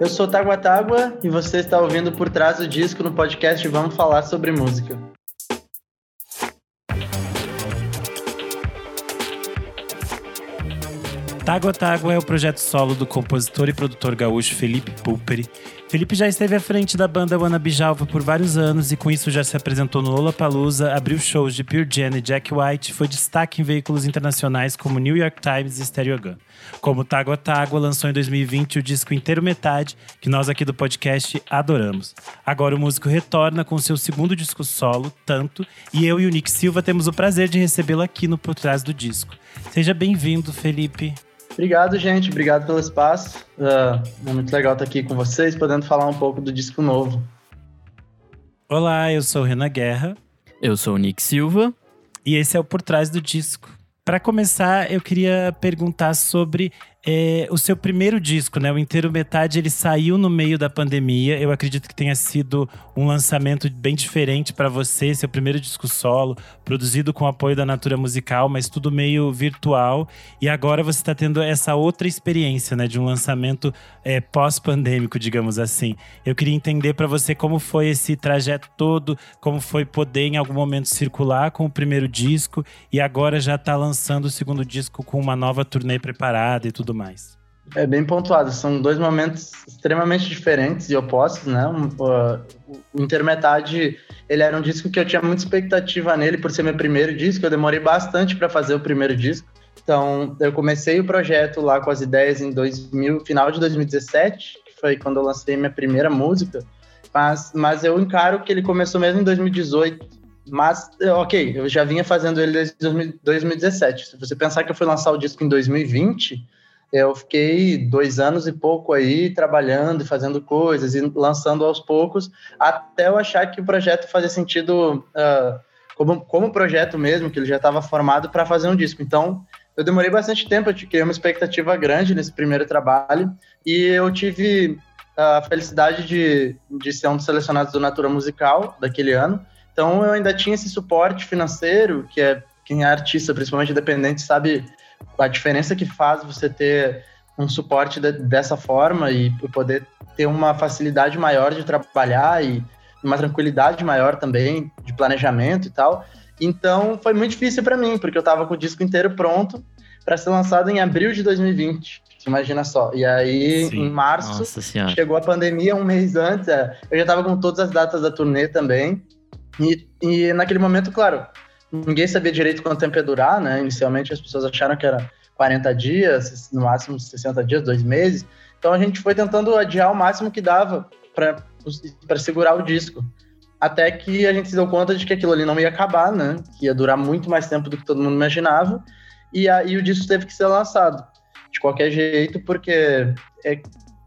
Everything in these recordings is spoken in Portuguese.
Eu sou Tágua Tágua e você está ouvindo Por Trás do Disco no podcast Vamos Falar sobre Música. Tágua Tágua é o projeto solo do compositor e produtor gaúcho Felipe Pulperi. Felipe já esteve à frente da banda Wanna Bijalva por vários anos e com isso já se apresentou no Lollapalooza, abriu shows de Pure Jam e Jack White, foi destaque em veículos internacionais como New York Times e Stereo Gun. Como Tágua Tágua lançou em 2020 o disco Inteiro Metade, que nós aqui do podcast adoramos. Agora o músico retorna com seu segundo disco solo, Tanto, e eu e o Nick Silva temos o prazer de recebê-lo aqui no Por Trás do Disco. Seja bem-vindo, Felipe. Obrigado, gente. Obrigado pelo espaço. Uh, é muito legal estar aqui com vocês, podendo falar um pouco do disco novo. Olá, eu sou Renan Guerra. Eu sou o Nick Silva. E esse é o Por Trás do Disco. Para começar, eu queria perguntar sobre é, o seu primeiro disco, né? O Inteiro Metade, ele saiu no meio da pandemia. Eu acredito que tenha sido um lançamento bem diferente para você, seu primeiro disco solo, produzido com apoio da Natura Musical, mas tudo meio virtual. E agora você está tendo essa outra experiência, né? De um lançamento é, pós-pandêmico, digamos assim. Eu queria entender para você como foi esse trajeto todo, como foi poder em algum momento circular com o primeiro disco e agora já está lançando o segundo disco com uma nova turnê preparada e tudo mais. É bem pontuado, são dois momentos extremamente diferentes e opostos, né? o Intermetade, ele era um disco que eu tinha muita expectativa nele por ser meu primeiro disco, eu demorei bastante para fazer o primeiro disco. Então, eu comecei o projeto lá com as ideias em 2000, final de 2017, que foi quando eu lancei minha primeira música, mas, mas eu encaro que ele começou mesmo em 2018, mas, ok, eu já vinha fazendo ele desde 2017. Se você pensar que eu fui lançar o disco em 2020, eu fiquei dois anos e pouco aí trabalhando e fazendo coisas e lançando aos poucos, até eu achar que o projeto fazia sentido uh, como, como projeto mesmo, que ele já estava formado para fazer um disco. Então, eu demorei bastante tempo, eu criei uma expectativa grande nesse primeiro trabalho e eu tive a felicidade de, de ser um dos selecionados do Natura Musical daquele ano. Então, eu ainda tinha esse suporte financeiro, que é quem é artista, principalmente independente, sabe a diferença que faz você ter um suporte de, dessa forma e poder ter uma facilidade maior de trabalhar e uma tranquilidade maior também de planejamento e tal. Então foi muito difícil para mim, porque eu estava com o disco inteiro pronto para ser lançado em abril de 2020. Imagina só. E aí, Sim. em março, chegou a pandemia um mês antes. É, eu já estava com todas as datas da turnê também. E, e naquele momento, claro, ninguém sabia direito quanto tempo ia durar, né? Inicialmente as pessoas acharam que era 40 dias, no máximo 60 dias, dois meses. Então a gente foi tentando adiar o máximo que dava para segurar o disco. Até que a gente se deu conta de que aquilo ali não ia acabar, né? Que ia durar muito mais tempo do que todo mundo imaginava. E aí o disco teve que ser lançado. De qualquer jeito, porque é,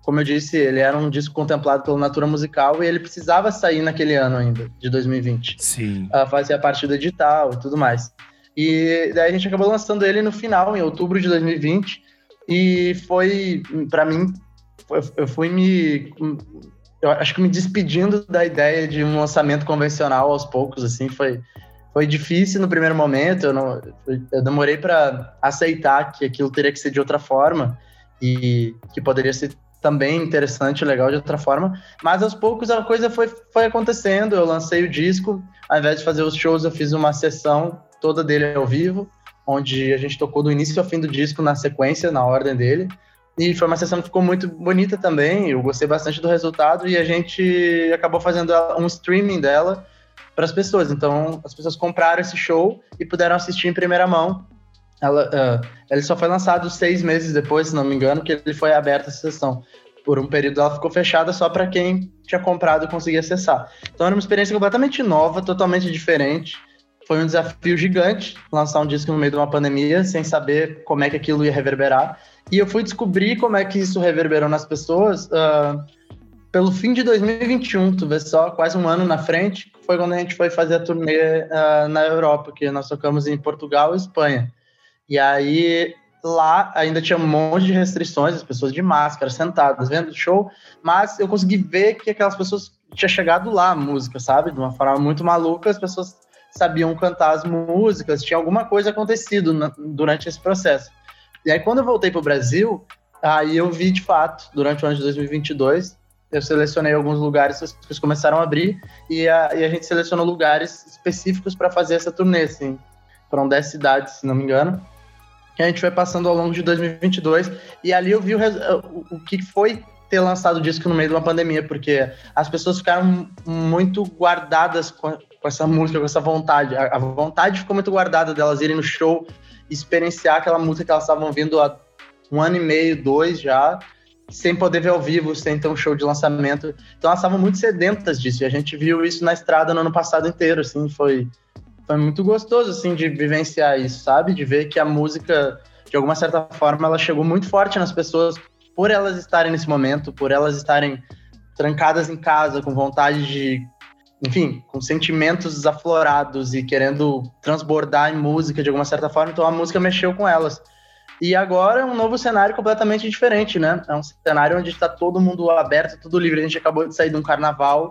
como eu disse, ele era um disco contemplado pela Natura Musical e ele precisava sair naquele ano ainda, de 2020. Sim. Uh, fazia parte do edital e tudo mais. E daí a gente acabou lançando ele no final, em outubro de 2020. E foi, para mim, eu fui me. Eu acho que me despedindo da ideia de um lançamento convencional aos poucos, assim, foi, foi difícil no primeiro momento. Eu, não, eu demorei para aceitar que aquilo teria que ser de outra forma e que poderia ser também interessante, legal de outra forma. Mas aos poucos a coisa foi, foi acontecendo. Eu lancei o disco, ao invés de fazer os shows, eu fiz uma sessão toda dele ao vivo, onde a gente tocou do início ao fim do disco na sequência, na ordem dele. E foi uma sessão que ficou muito bonita também. Eu gostei bastante do resultado e a gente acabou fazendo um streaming dela para as pessoas. Então, as pessoas compraram esse show e puderam assistir em primeira mão ela, uh, ele só foi lançado seis meses depois, se não me engano, que ele foi aberto essa sessão. Por um período ela ficou fechada só para quem tinha comprado e conseguia acessar. Então era uma experiência completamente nova, totalmente diferente. Foi um desafio gigante lançar um disco no meio de uma pandemia, sem saber como é que aquilo ia reverberar. E eu fui descobrir como é que isso reverberou nas pessoas uh, pelo fim de 2021, tu vê só, quase um ano na frente, foi quando a gente foi fazer a turnê uh, na Europa, que nós tocamos em Portugal e Espanha. E aí lá ainda tinha um monte de restrições, as pessoas de máscara, sentadas, vendo o show, mas eu consegui ver que aquelas pessoas tinha chegado lá a música, sabe? De uma forma muito maluca, as pessoas sabiam cantar as músicas, tinha alguma coisa acontecido na, durante esse processo. E aí quando eu voltei para o Brasil, Aí eu vi de fato, durante o ano de 2022, eu selecionei alguns lugares, as pessoas começaram a abrir e a, e a gente selecionou lugares específicos para fazer essa turnê, assim. Foram 10 cidades, se não me engano, que a gente foi passando ao longo de 2022 e ali eu vi o, o, que foi ter lançado o disco no meio de uma pandemia, porque as pessoas ficaram muito guardadas com, com essa música, com essa vontade. A, a, vontade ficou muito guardada delas irem no show, experienciar aquela música que elas estavam vindo há um ano e meio, dois já, sem poder ver ao vivo, sem ter um show de lançamento. Então elas estavam muito sedentas disso, e a gente viu isso na estrada no ano passado inteiro, assim, foi, foi muito gostoso, assim, de vivenciar isso, sabe? De ver que a música, de alguma certa forma, ela chegou muito forte nas pessoas por elas estarem nesse momento, por elas estarem trancadas em casa, com vontade de, enfim, com sentimentos aflorados e querendo transbordar em música de alguma certa forma, então a música mexeu com elas. E agora é um novo cenário completamente diferente, né? É um cenário onde está todo mundo aberto, tudo livre. A gente acabou de sair de um carnaval,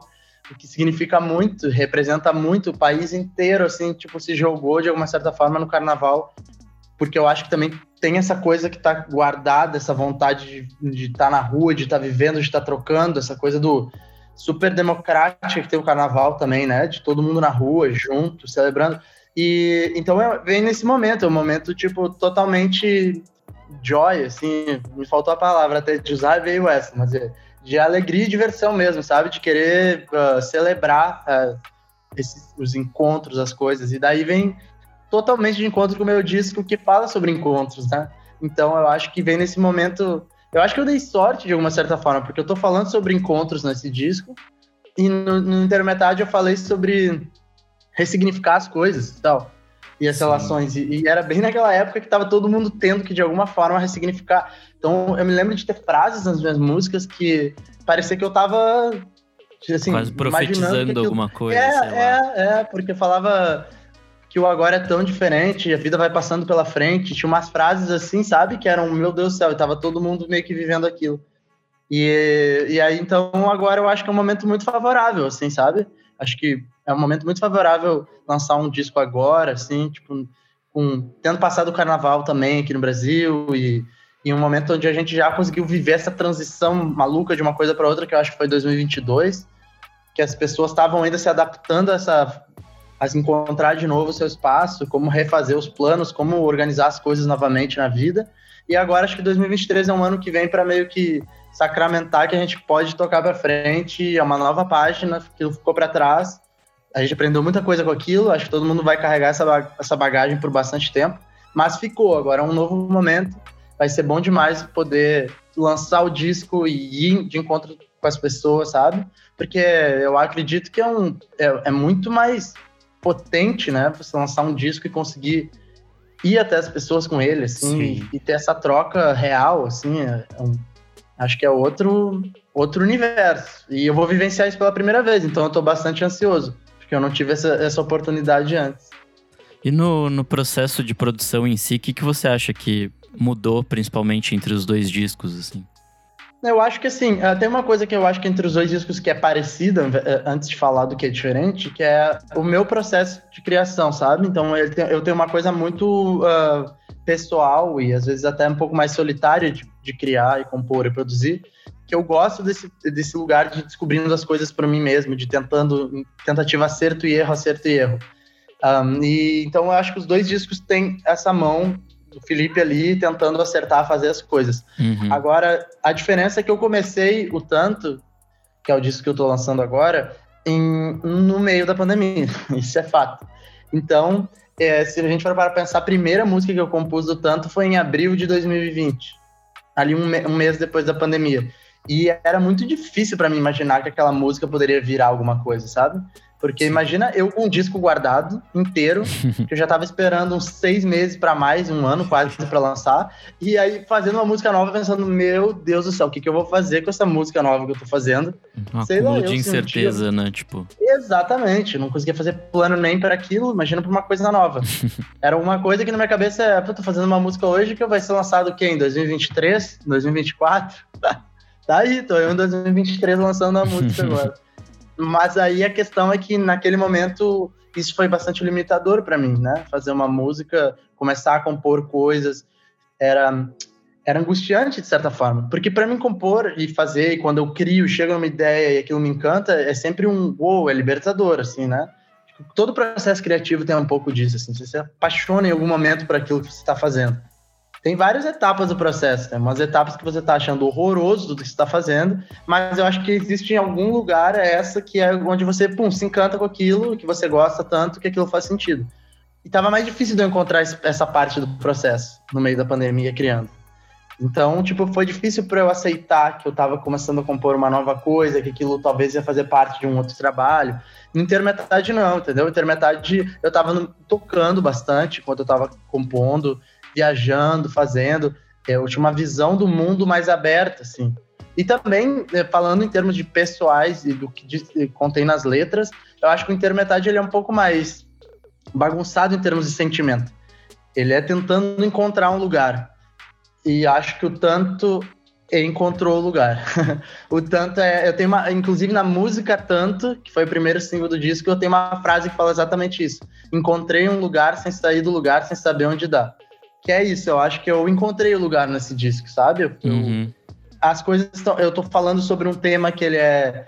o que significa muito, representa muito. O país inteiro, assim, tipo, se jogou de alguma certa forma no carnaval, porque eu acho que também tem essa coisa que está guardada, essa vontade de estar tá na rua, de estar tá vivendo, de estar tá trocando, essa coisa do super democrática que tem o carnaval também, né? De todo mundo na rua, junto, celebrando. E então é, vem nesse momento, é um momento tipo totalmente joy, assim, me faltou a palavra até de usar veio essa, mas é de alegria e diversão mesmo, sabe? De querer uh, celebrar uh, esses, os encontros, as coisas. E daí vem totalmente de encontro com o meu disco que fala sobre encontros, né? Então eu acho que vem nesse momento. Eu acho que eu dei sorte de alguma certa forma, porque eu tô falando sobre encontros nesse disco. E no, no intermetade eu falei sobre ressignificar as coisas e tal. E as Sim. relações. E, e, era bem naquela época que tava todo mundo tendo que, de alguma forma, ressignificar. Então, eu me lembro de ter frases nas minhas músicas que parecia que eu tava. Assim, Quase profetizando aquilo... alguma coisa. É, é, é, porque falava que o agora é tão diferente, a vida vai passando pela frente. Tinha umas frases assim, sabe? Que eram, meu Deus do céu, e tava todo mundo meio que vivendo aquilo. E, e aí, então, agora eu acho que é um momento muito favorável, assim, sabe? Acho que é um momento muito favorável lançar um disco agora, assim, tipo, com, tendo passado o carnaval também aqui no Brasil e em um momento onde a gente já conseguiu viver essa transição maluca de uma coisa para outra, que eu acho que foi 2022, que as pessoas estavam ainda se adaptando a essa a encontrar de novo o seu espaço, como refazer os planos, como organizar as coisas novamente na vida. E agora acho que 2023 é um ano que vem para meio que sacramentar que a gente pode tocar para frente, é uma nova página, aquilo ficou para trás a gente aprendeu muita coisa com aquilo, acho que todo mundo vai carregar essa, essa bagagem por bastante tempo, mas ficou, agora é um novo momento, vai ser bom demais poder lançar o disco e ir de encontro com as pessoas, sabe? Porque eu acredito que é, um, é, é muito mais potente, né, você lançar um disco e conseguir ir até as pessoas com ele, assim, e, e, ter essa troca real, assim, é, é um, acho que é outro, outro universo. E eu vou vivenciar isso pela primeira vez, então eu tô bastante ansioso porque eu não tive essa, essa oportunidade antes. E no, no processo de produção em si, o que, que você acha que mudou principalmente entre os dois discos, assim? Eu acho que assim, eh, tem uma coisa que eu acho que entre os dois discos que é parecida, eh, antes de falar do que é diferente, que é o meu processo de criação, sabe? Então eu tenho uma coisa muito uh, pessoal e às vezes até um pouco mais solitária de, de criar e compor e produzir, que eu gosto desse, desse lugar de descobrindo as coisas para mim mesmo, de tentando tentativa acerto e erro, acerto e erro. Um, e então eu acho que os dois discos têm essa mão do Felipe ali tentando acertar, fazer as coisas. Uhum. Agora, a diferença é que eu comecei o tanto, que é o disco que eu estou lançando agora, em, no meio da pandemia. Isso é fato. Então, é, se a gente for para pensar, a primeira música que eu compus do tanto foi em abril de 2020, ali um, um mês depois da pandemia. E era muito difícil para mim imaginar que aquela música poderia virar alguma coisa, sabe? Porque imagina eu com um disco guardado inteiro, que eu já tava esperando uns seis meses para mais, um ano quase para lançar, e aí fazendo uma música nova, pensando, meu Deus do céu, o que, que eu vou fazer com essa música nova que eu tô fazendo? Um Sei lá, de incerteza, né? Tipo. Exatamente, não conseguia fazer plano nem para aquilo, imagina pra uma coisa nova. Era uma coisa que na minha cabeça é, tô fazendo uma música hoje que vai ser lançado o quê? Em 2023? 2024? Tá aí, tô eu em 2023 lançando a música agora. Mas aí a questão é que naquele momento isso foi bastante limitador para mim, né? Fazer uma música, começar a compor coisas, era era angustiante de certa forma, porque para mim compor e fazer, e quando eu crio, chega numa ideia e aquilo me encanta, é sempre um wow, é libertador, assim, né? Todo processo criativo tem um pouco disso, assim, você se apaixona em algum momento por aquilo que você está fazendo. Tem várias etapas do processo, tem umas etapas que você está achando horroroso do que você está fazendo, mas eu acho que existe em algum lugar essa que é onde você, pum, se encanta com aquilo, que você gosta tanto, que aquilo faz sentido. E tava mais difícil de eu encontrar essa parte do processo no meio da pandemia criando. Então, tipo, foi difícil para eu aceitar que eu estava começando a compor uma nova coisa, que aquilo talvez ia fazer parte de um outro trabalho. No Intermetade não, entendeu? Intermetade eu estava tocando bastante enquanto eu estava compondo, viajando, fazendo. Eu tinha uma visão do mundo mais aberta, assim. E também, eh, falando em termos de pessoais e do que contém nas letras, eu acho que o Intermetade ele é um pouco mais bagunçado em termos de sentimento. Ele é tentando encontrar um lugar e acho que o tanto encontrou o lugar. o tanto é. Eu tenho uma. Inclusive na música Tanto, que foi o primeiro single do disco, eu tenho uma frase que fala exatamente isso. Encontrei um lugar sem sair do lugar, sem saber onde dá. Que é isso, eu acho que eu encontrei o lugar nesse disco, sabe? Eu, uhum. As coisas estão. Eu tô falando sobre um tema que ele é.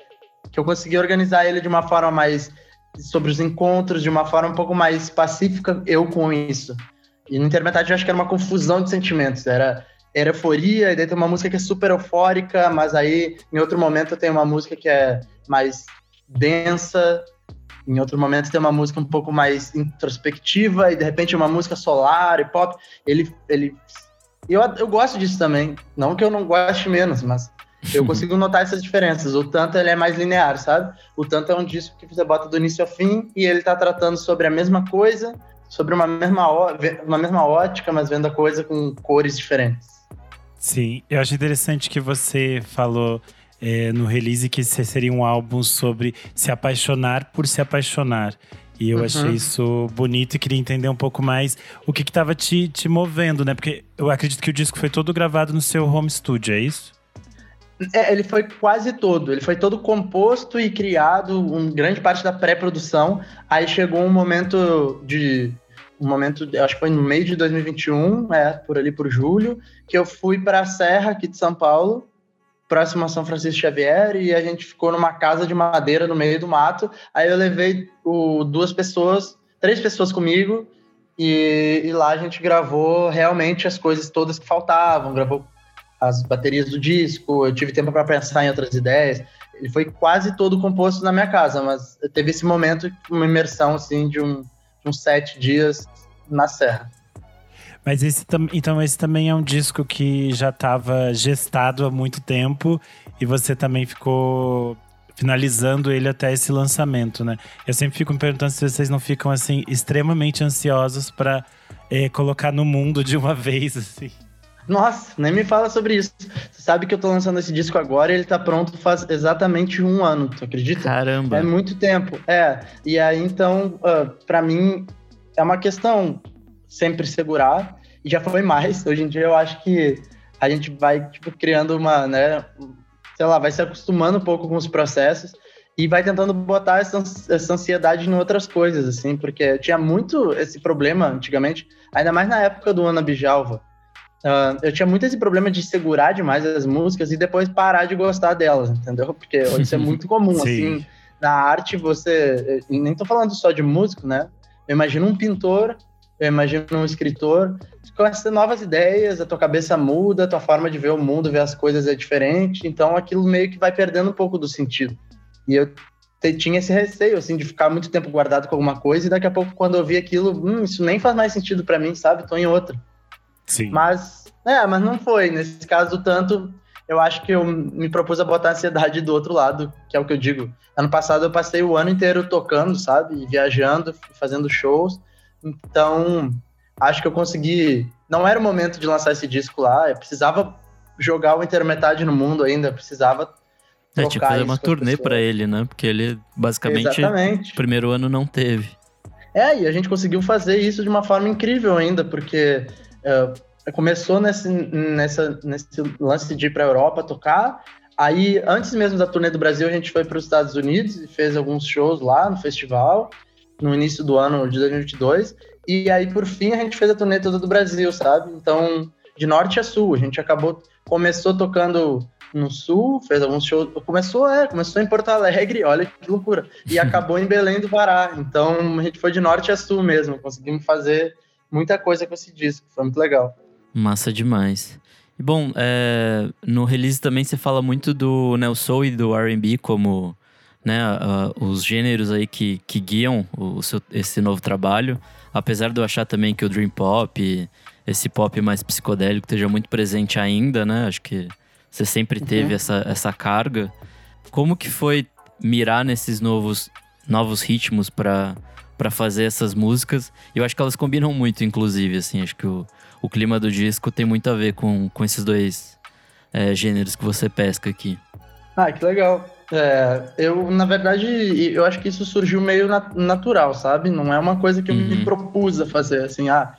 que eu consegui organizar ele de uma forma mais. sobre os encontros, de uma forma um pouco mais pacífica, eu com isso. E no Intermetade eu acho que era uma confusão de sentimentos. Era, era euforia, e daí tem uma música que é super eufórica, mas aí em outro momento tem uma música que é mais densa, em outro momento tem uma música um pouco mais introspectiva, e de repente uma música solar e pop. Ele. ele eu, eu gosto disso também. Não que eu não goste menos, mas eu consigo notar essas diferenças. O Tanto ele é mais linear, sabe? O Tanto é um disco que você bota do início ao fim e ele tá tratando sobre a mesma coisa, sobre uma mesma, uma mesma ótica, mas vendo a coisa com cores diferentes. Sim, eu acho interessante que você falou é, no release que esse seria um álbum sobre se apaixonar por se apaixonar. E eu uhum. achei isso bonito e queria entender um pouco mais o que estava te, te movendo, né? Porque eu acredito que o disco foi todo gravado no seu home studio, é isso? É, ele foi quase todo. Ele foi todo composto e criado, um grande parte da pré-produção. Aí chegou um momento de. Um momento, acho que foi no meio de 2021, é, por ali por julho, que eu fui para a Serra aqui de São Paulo, próximo a São Francisco Xavier, e a gente ficou numa casa de madeira no meio do mato. Aí eu levei o, duas pessoas, três pessoas comigo, e, e lá a gente gravou realmente as coisas todas que faltavam, gravou as baterias do disco, eu tive tempo para pensar em outras ideias. Ele foi quase todo composto na minha casa, mas teve esse momento, uma imersão assim de, um, de uns sete dias na Serra. Mas esse então esse também é um disco que já estava gestado há muito tempo e você também ficou finalizando ele até esse lançamento, né? Eu sempre fico me perguntando se vocês não ficam assim extremamente ansiosos para é, eh, colocar no mundo de uma vez assim. Nossa, nem me fala sobre isso. Você sabe que eu tô lançando esse disco agora e ele tá pronto faz exatamente um ano, tu acredita? Caramba. É muito tempo. É. E aí, então, uh, para mim, é uma questão sempre segurar. E já foi mais. Hoje em dia eu acho que a gente vai, tipo, criando uma, né? Sei lá, vai se acostumando um pouco com os processos e vai tentando botar essa, ansiedade em outras coisas, assim, porque tinha muito esse problema antigamente, ainda mais na época do Ana Bijalva Uh, eu tinha muito esse problema de segurar demais as músicas e depois parar de gostar delas, entendeu? Porque isso é muito comum, assim. Na arte, você. Nem tô falando só de músico, né? Eu imagino um pintor, eu imagino um escritor, a ter novas ideias, a tua cabeça muda, a tua forma de ver o mundo, ver as coisas é diferente, então aquilo meio que vai perdendo um pouco do sentido. E eu tinha esse receio, assim, de ficar muito tempo guardado com alguma coisa e daqui a pouco, quando eu vi aquilo, hum, isso nem faz mais sentido para mim, sabe? Tô em outra. Sim. Mas, é, mas não foi. Nesse caso, tanto, eu acho que eu me propus a botar a ansiedade do outro lado, que é o que eu digo. Ano passado eu passei o ano inteiro tocando, sabe? Viajando, fazendo shows. Então, acho que eu consegui. Não era o momento de lançar esse disco lá, eu precisava jogar o Intermetade no mundo ainda, precisava. É, tipo, fazer uma turnê para ele, né? Porque ele basicamente Exatamente. primeiro ano não teve. É, e a gente conseguiu fazer isso de uma forma incrível ainda, porque Uh, começou nesse, nessa, nesse lance de ir para a Europa tocar. Aí, antes mesmo da turnê do Brasil, a gente foi para os Estados Unidos e fez alguns shows lá no festival, no início do ano de 2022. E aí, por fim, a gente fez a turnê toda do Brasil, sabe? Então, de norte a sul. A gente acabou, começou tocando no sul, fez alguns shows. Começou, é, começou em Porto Alegre, olha que loucura. E acabou em Belém do Pará. Então a gente foi de norte a sul mesmo. Conseguimos fazer muita coisa com esse disco. Foi muito legal. Massa demais. E bom, é, no release também você fala muito do Neo Soul e do RB como né, uh, os gêneros aí que, que guiam o seu, esse novo trabalho. Apesar de eu achar também que o Dream Pop, esse pop mais psicodélico, esteja muito presente ainda, né? Acho que você sempre teve uhum. essa, essa carga. Como que foi mirar nesses novos, novos ritmos para para fazer essas músicas? Eu acho que elas combinam muito, inclusive, assim. Acho que o, o clima do disco tem muito a ver com, com esses dois é, gêneros que você pesca aqui. Ah, que legal. É, eu, na verdade, eu acho que isso surgiu meio natural, sabe? Não é uma coisa que eu uhum. me propus a fazer, assim, ah,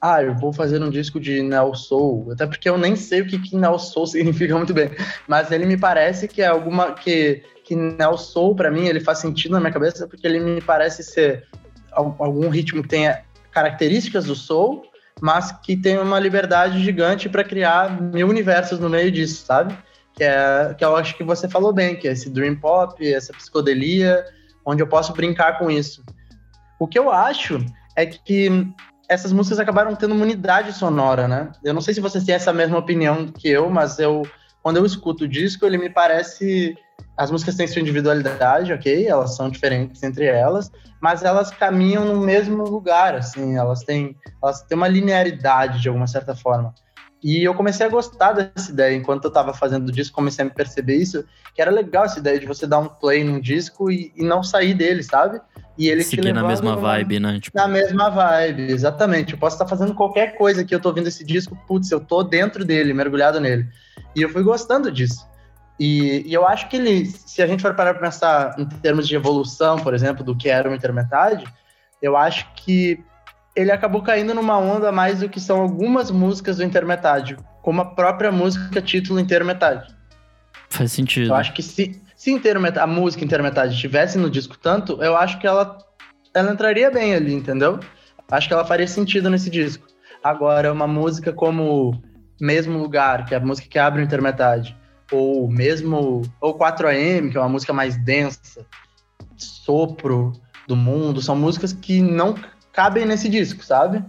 ah, eu vou fazer um disco de Neo Soul, até porque eu nem sei o que, que Neo Soul significa muito bem, mas ele me parece que é alguma, que, que Neo Soul, pra mim, ele faz sentido na minha cabeça, porque ele me parece ser algum ritmo que tenha características do Soul, mas que tem uma liberdade gigante para criar mil universos no meio disso, sabe? Que é que eu acho que você falou bem, que é esse dream pop, essa psicodelia, onde eu posso brincar com isso. O que eu acho é que essas músicas acabaram tendo uma unidade sonora, né? Eu não sei se vocês têm essa mesma opinião que eu, mas eu quando eu escuto o disco, ele me parece as músicas têm sua individualidade, ok? Elas são diferentes entre elas, mas elas caminham no mesmo lugar, assim, elas têm, elas têm uma linearidade de alguma certa forma. E eu comecei a gostar dessa ideia. Enquanto eu estava fazendo o disco, comecei a me perceber isso, que era legal essa ideia de você dar um play num disco e, e não sair dele, sabe? E ele Seguir te na mesma vibe, né? Tipo... Na mesma vibe, exatamente. Eu posso estar fazendo qualquer coisa que eu tô ouvindo esse disco, putz, eu tô dentro dele, mergulhado nele. E eu fui gostando disso. E, e eu acho que ele, se a gente for parar para pensar em termos de evolução, por exemplo, do que era o Intermetade, eu acho que ele acabou caindo numa onda mais do que são algumas músicas do Intermetade, como a própria música título Intermetade. Faz sentido. Eu acho que se, se a música Intermetade estivesse no disco tanto, eu acho que ela, ela entraria bem ali, entendeu? Acho que ela faria sentido nesse disco. Agora, uma música como Mesmo Lugar, que é a música que abre o Intermetade, ou mesmo ou 4AM, que é uma música mais densa, Sopro do Mundo, são músicas que não cabem nesse disco, sabe?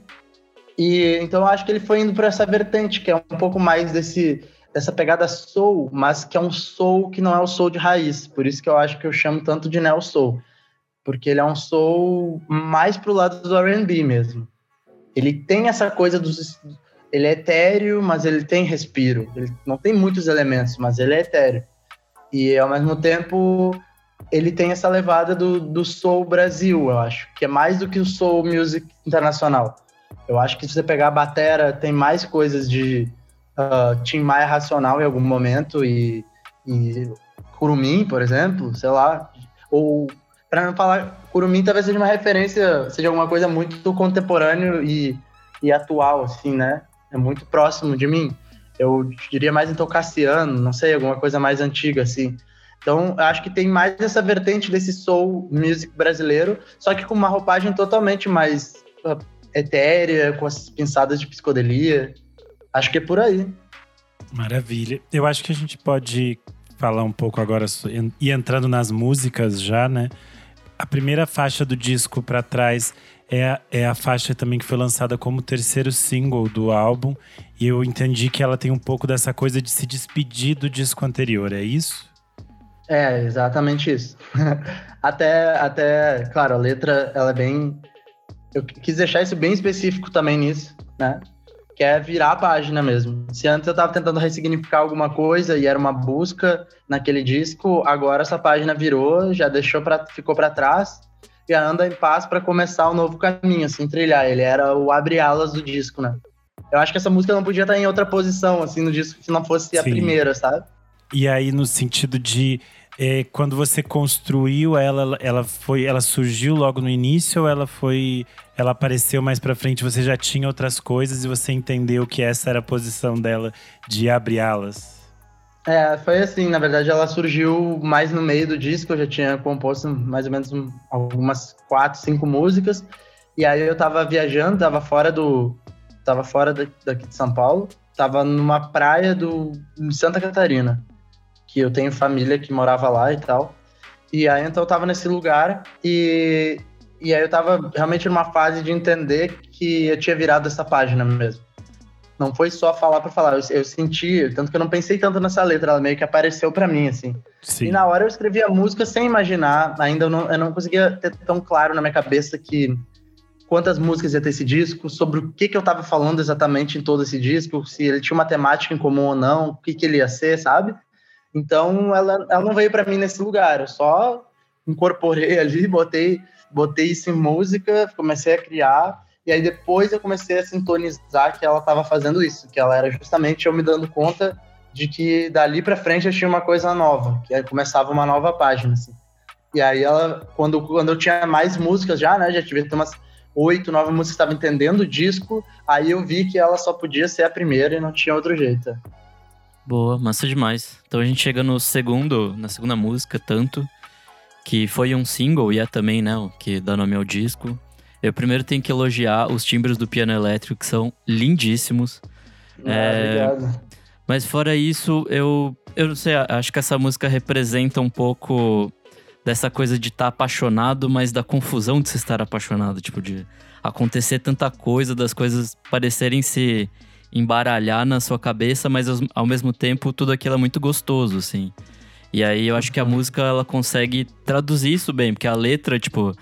E então eu acho que ele foi indo para essa vertente, que é um pouco mais desse dessa pegada soul, mas que é um soul que não é o soul de raiz. Por isso que eu acho que eu chamo tanto de neo soul, porque ele é um soul mais pro lado do R&B mesmo. Ele tem essa coisa dos ele é etéreo, mas ele tem respiro. Ele não tem muitos elementos, mas ele é etéreo. E ao mesmo tempo ele tem essa levada do, do soul Brasil, eu acho, que é mais do que o soul music internacional. Eu acho que se você pegar a batera, tem mais coisas de uh, Tim Maia Racional em algum momento e, e Curumim, por exemplo, sei lá. Ou, para não falar, Curumim talvez seja uma referência, seja alguma coisa muito contemporâneo e, e atual, assim, né? É muito próximo de mim. Eu diria mais então Cassiano, não sei, alguma coisa mais antiga, assim. Então, acho que tem mais essa vertente desse soul music brasileiro, só que com uma roupagem totalmente mais uh, etérea, com as pinçadas de psicodelia. Acho que é por aí. Maravilha. Eu acho que a gente pode falar um pouco agora e entrando nas músicas já, né? A primeira faixa do disco para trás é a, é a faixa também que foi lançada como terceiro single do álbum. E eu entendi que ela tem um pouco dessa coisa de se despedir do disco anterior, é isso? É, exatamente isso. até, até, claro, a letra, ela é bem. Eu quis deixar isso bem específico também nisso, né? Que é virar a página mesmo. Se antes eu tava tentando ressignificar alguma coisa e era uma busca naquele disco, agora essa página virou, já deixou para ficou para trás e anda em paz para começar um novo caminho, assim, trilhar. Ele era o abre alas do disco, né? Eu acho que essa música não podia estar em outra posição, assim, no disco, se não fosse Sim. a primeira, sabe? E aí, no sentido de é, quando você construiu ela, ela foi, ela surgiu logo no início ou ela foi, ela apareceu mais para frente? Você já tinha outras coisas e você entendeu que essa era a posição dela de abrir alas? É, foi assim, na verdade ela surgiu mais no meio do disco, eu já tinha composto mais ou menos algumas quatro, cinco músicas, e aí eu tava viajando, tava fora do, tava fora daqui de São Paulo, tava numa praia do em Santa Catarina, que eu tenho família que morava lá e tal. E aí então eu tava nesse lugar e e aí eu tava realmente numa fase de entender que eu tinha virado essa página mesmo. Não foi só falar para falar, eu, eu, senti, tanto que eu não pensei tanto nessa letra, ela meio que apareceu para mim, assim. Sim. E na hora eu escrevi a música sem imaginar, ainda eu não, eu não conseguia ter tão claro na minha cabeça que quantas músicas ia ter esse disco, sobre o que, que eu tava falando exatamente em todo esse disco, se ele tinha uma temática em comum ou não, o que, que ele ia ser, sabe? Então ela, ela não veio para mim nesse lugar, eu só incorporei ali, botei, botei isso em música, comecei a criar e aí depois eu comecei a sintonizar que ela estava fazendo isso, que ela era justamente eu me dando conta de que dali para frente eu tinha uma coisa nova, que aí começava uma nova página, assim. E aí ela, quando, quando eu tinha mais músicas já, né, já tive umas oito, nove músicas estava entendendo o disco, aí eu vi que ela só podia ser a primeira e não tinha outro jeito. Boa, massa demais. Então a gente chega no segundo, na segunda música, Tanto, que foi um single e é também, né, o que dá nome ao disco. Eu primeiro tenho que elogiar os timbres do piano elétrico, que são lindíssimos. Ah, é... Obrigado. Mas fora isso, eu, eu não sei, acho que essa música representa um pouco dessa coisa de estar tá apaixonado, mas da confusão de se estar apaixonado. Tipo, de acontecer tanta coisa, das coisas parecerem se embaralhar na sua cabeça, mas ao mesmo tempo tudo aquilo é muito gostoso, assim. E aí eu acho que a música ela consegue traduzir isso bem, porque a letra, tipo,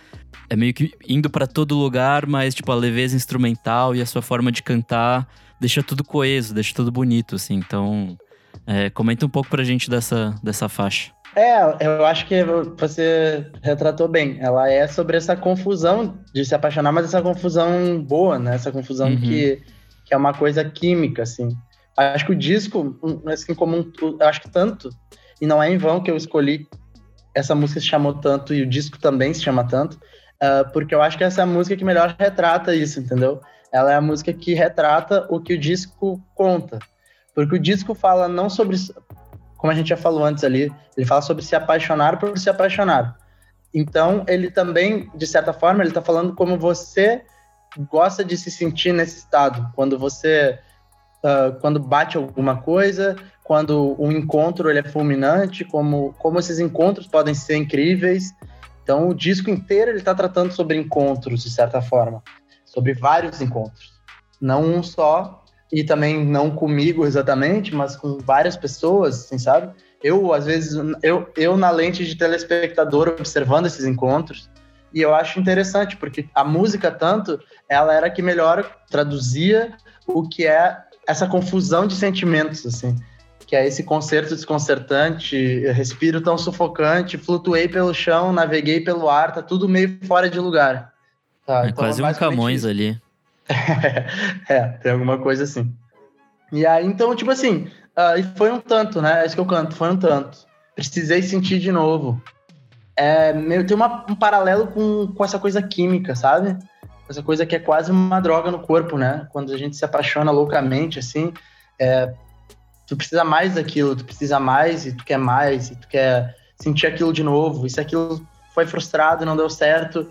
é meio que indo para todo lugar, mas tipo a leveza instrumental e a sua forma de cantar deixa tudo coeso, deixa tudo bonito, assim. Então, é, comenta um pouco pra gente dessa, dessa faixa. É, eu acho que você retratou bem. Ela é sobre essa confusão de se apaixonar, mas essa confusão boa, né? Essa confusão uhum. que, que é uma coisa química, assim. Acho que o disco, assim como eu acho que tanto, e não é em vão que eu escolhi essa música se chamou tanto e o disco também se chama tanto, uh, porque eu acho que essa é a música que melhor retrata isso, entendeu? Ela é a música que retrata o que o disco conta. Porque o disco fala não sobre, como a gente já falou antes ali, ele fala sobre se apaixonar por se apaixonar. Então, ele também, de certa forma, ele está falando como você gosta de se sentir nesse estado. Quando você, uh, quando bate alguma coisa, quando um encontro ele é fulminante, como, como esses encontros podem ser incríveis, então, o disco inteiro ele está tratando sobre encontros, de certa forma, sobre vários encontros, não um só e também não comigo exatamente, mas com várias pessoas, assim, sabe? Eu às vezes eu, eu na lente de telespectador observando esses encontros e eu acho interessante porque a música tanto ela era que melhor traduzia o que é essa confusão de sentimentos assim que é esse concerto desconcertante, respiro tão sufocante, flutuei pelo chão, naveguei pelo ar, tá tudo meio fora de lugar. Tá, é então, quase um Camões ali. é, tem alguma coisa assim. E aí, então, tipo assim, uh, foi um tanto, né? É isso que eu canto, foi um tanto. Precisei sentir de novo. É, meio, tem uma, um paralelo com, com essa coisa química, sabe? Essa coisa que é quase uma droga no corpo, né? Quando a gente se apaixona loucamente, assim, é, tu precisa mais daquilo, tu precisa mais e tu quer mais e tu quer sentir aquilo de novo. E se aquilo foi frustrado não deu certo,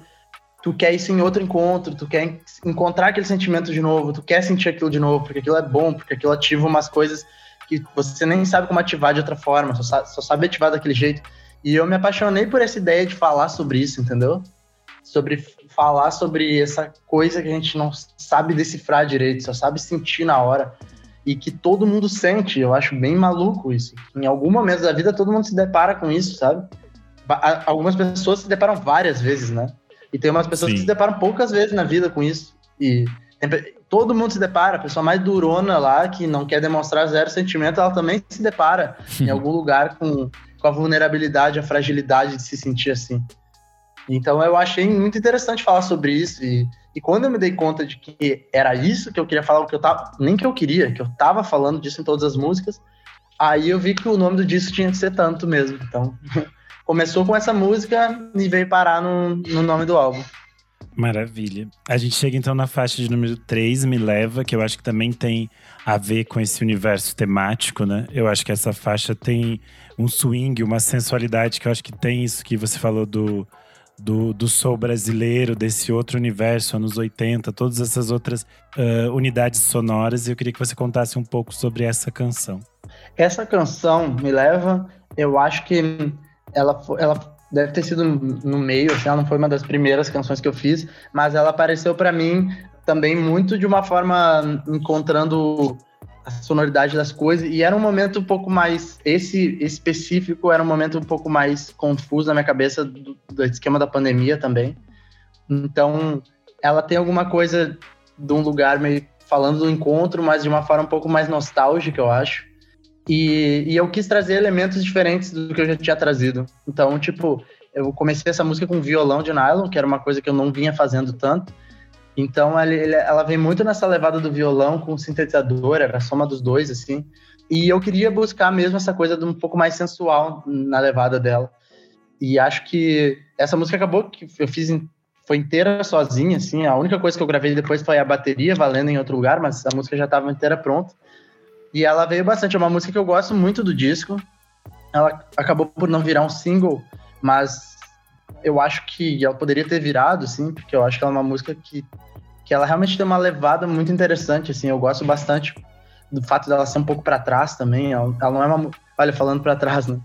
tu quer isso em outro encontro, tu quer encontrar aquele sentimento de novo, tu quer sentir aquilo de novo, porque aquilo é bom, porque aquilo ativa umas coisas que você nem sabe como ativar de outra forma, só só sabe ativar daquele jeito. E eu me apaixonei por essa ideia de falar sobre isso, entendeu? Sobre falar sobre essa coisa que a gente não sabe decifrar direito, só sabe sentir na hora e que todo mundo sente. Eu acho bem maluco isso. Em algum momento da vida todo mundo se depara com isso, sabe? Algumas pessoas se deparam várias vezes, né? E tem umas pessoas Sim. que se deparam poucas vezes na vida com isso. E todo mundo se depara, a pessoa mais durona lá, que não quer demonstrar zero sentimento, ela também se depara em algum lugar com, com a vulnerabilidade, a fragilidade de se sentir assim. Então eu achei muito interessante falar sobre isso e e quando eu me dei conta de que era isso que eu queria falar, o que eu tava, nem que eu queria, que eu tava falando disso em todas as músicas, aí eu vi que o nome do disco tinha que ser tanto mesmo. Então, começou com essa música e veio parar no, no nome do álbum. Maravilha. A gente chega então na faixa de número 3, Me Leva, que eu acho que também tem a ver com esse universo temático, né? Eu acho que essa faixa tem um swing, uma sensualidade que eu acho que tem isso que você falou do do, do brasileiro, desse outro universo, anos 80, todas essas outras uh, unidades sonoras. E eu queria que você contasse um pouco sobre essa canção. Essa canção me leva, eu acho que ela, ela deve ter sido no meio, assim, ela não foi uma das primeiras canções que eu fiz, mas ela apareceu para mim também muito de uma forma encontrando a sonoridade das coisas e era um momento um pouco mais esse específico era um momento um pouco mais confuso na minha cabeça do, do esquema da pandemia também. Então ela tem alguma coisa de um lugar meio falando do encontro mas de uma forma um pouco mais nostálgica eu acho e, e eu quis trazer elementos diferentes do que eu já tinha trazido então tipo eu comecei essa música com violão de nylon que era uma coisa que eu não vinha fazendo tanto então ela vem muito nessa levada do violão com sintetizador, era a soma dos dois, assim. E eu queria buscar mesmo essa coisa de um pouco mais sensual na levada dela. E acho que essa música acabou que eu fiz foi inteira sozinha, assim. A única coisa que eu gravei depois foi a bateria valendo em outro lugar, mas a música já estava inteira pronta. E ela veio bastante. É uma música que eu gosto muito do disco. Ela acabou por não virar um single, mas eu acho que ela poderia ter virado, sim, porque eu acho que ela é uma música que que ela realmente tem uma levada muito interessante, assim, eu gosto bastante do fato dela ser um pouco para trás também, ela, ela, não é uma, olha, falando para trás, né?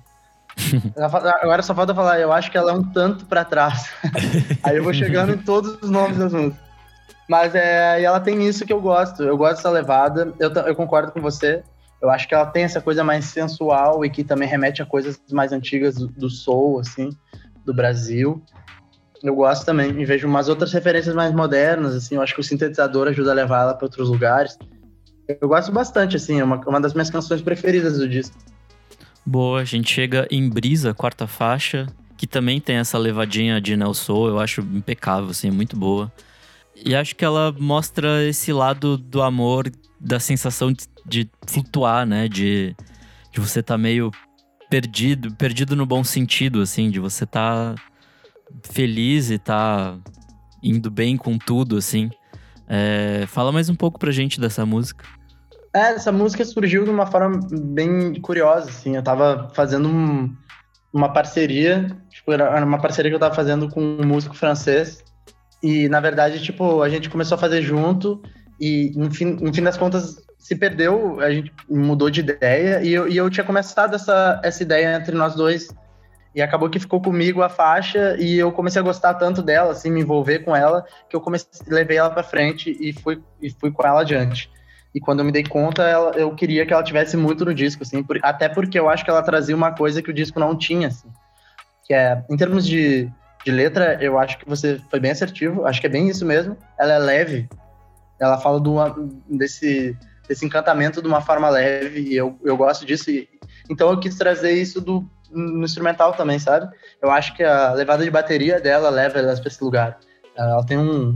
Agora só falta falar, eu acho que ela é um tanto para trás. Aí eu vou chegando em todos os nomes das músicas. Mas é, ela tem isso que eu gosto. Eu gosto dessa levada. Eu, eu concordo com você. Eu acho que ela tem essa coisa mais sensual e que também remete a coisas mais antigas do, do soul, assim, do Brasil. Eu gosto também. E vejo umas outras referências mais modernas, assim. Eu acho que o sintetizador ajuda a levar ela para outros lugares. Eu gosto bastante, assim. É uma, uma das minhas canções preferidas do disco. Boa, a gente chega em Brisa, quarta faixa, que também tem essa levadinha de Nelson. Eu acho impecável, assim, muito boa. E acho que ela mostra esse lado do amor, da sensação de, de flutuar, né? De, de você tá meio perdido, perdido no bom sentido, assim, de você. Tá feliz e tá indo bem com tudo, assim. É, fala mais um pouco pra gente dessa música. É, essa música surgiu de uma forma bem curiosa, assim. Eu tava fazendo um, uma parceria, tipo, era uma parceria que eu tava fazendo com um músico francês. E, na verdade, tipo, a gente começou a fazer junto e, no fim, no fim das contas, se perdeu, a gente mudou de ideia e eu, e eu tinha começado essa, essa ideia entre nós dois e acabou que ficou comigo a faixa e eu comecei a gostar tanto dela, assim, me envolver com ela, que eu comecei, levei ela para frente e fui, e fui com ela adiante. E quando eu me dei conta, ela, eu queria que ela tivesse muito no disco, assim, por, até porque eu acho que ela trazia uma coisa que o disco não tinha, assim. Que é, em termos de, de letra, eu acho que você foi bem assertivo, acho que é bem isso mesmo. Ela é leve, ela fala do, desse, desse encantamento de uma forma leve, e eu, eu gosto disso. E, então eu quis trazer isso do, no instrumental também, sabe? Eu acho que a levada de bateria dela leva elas para esse lugar. Ela tem um,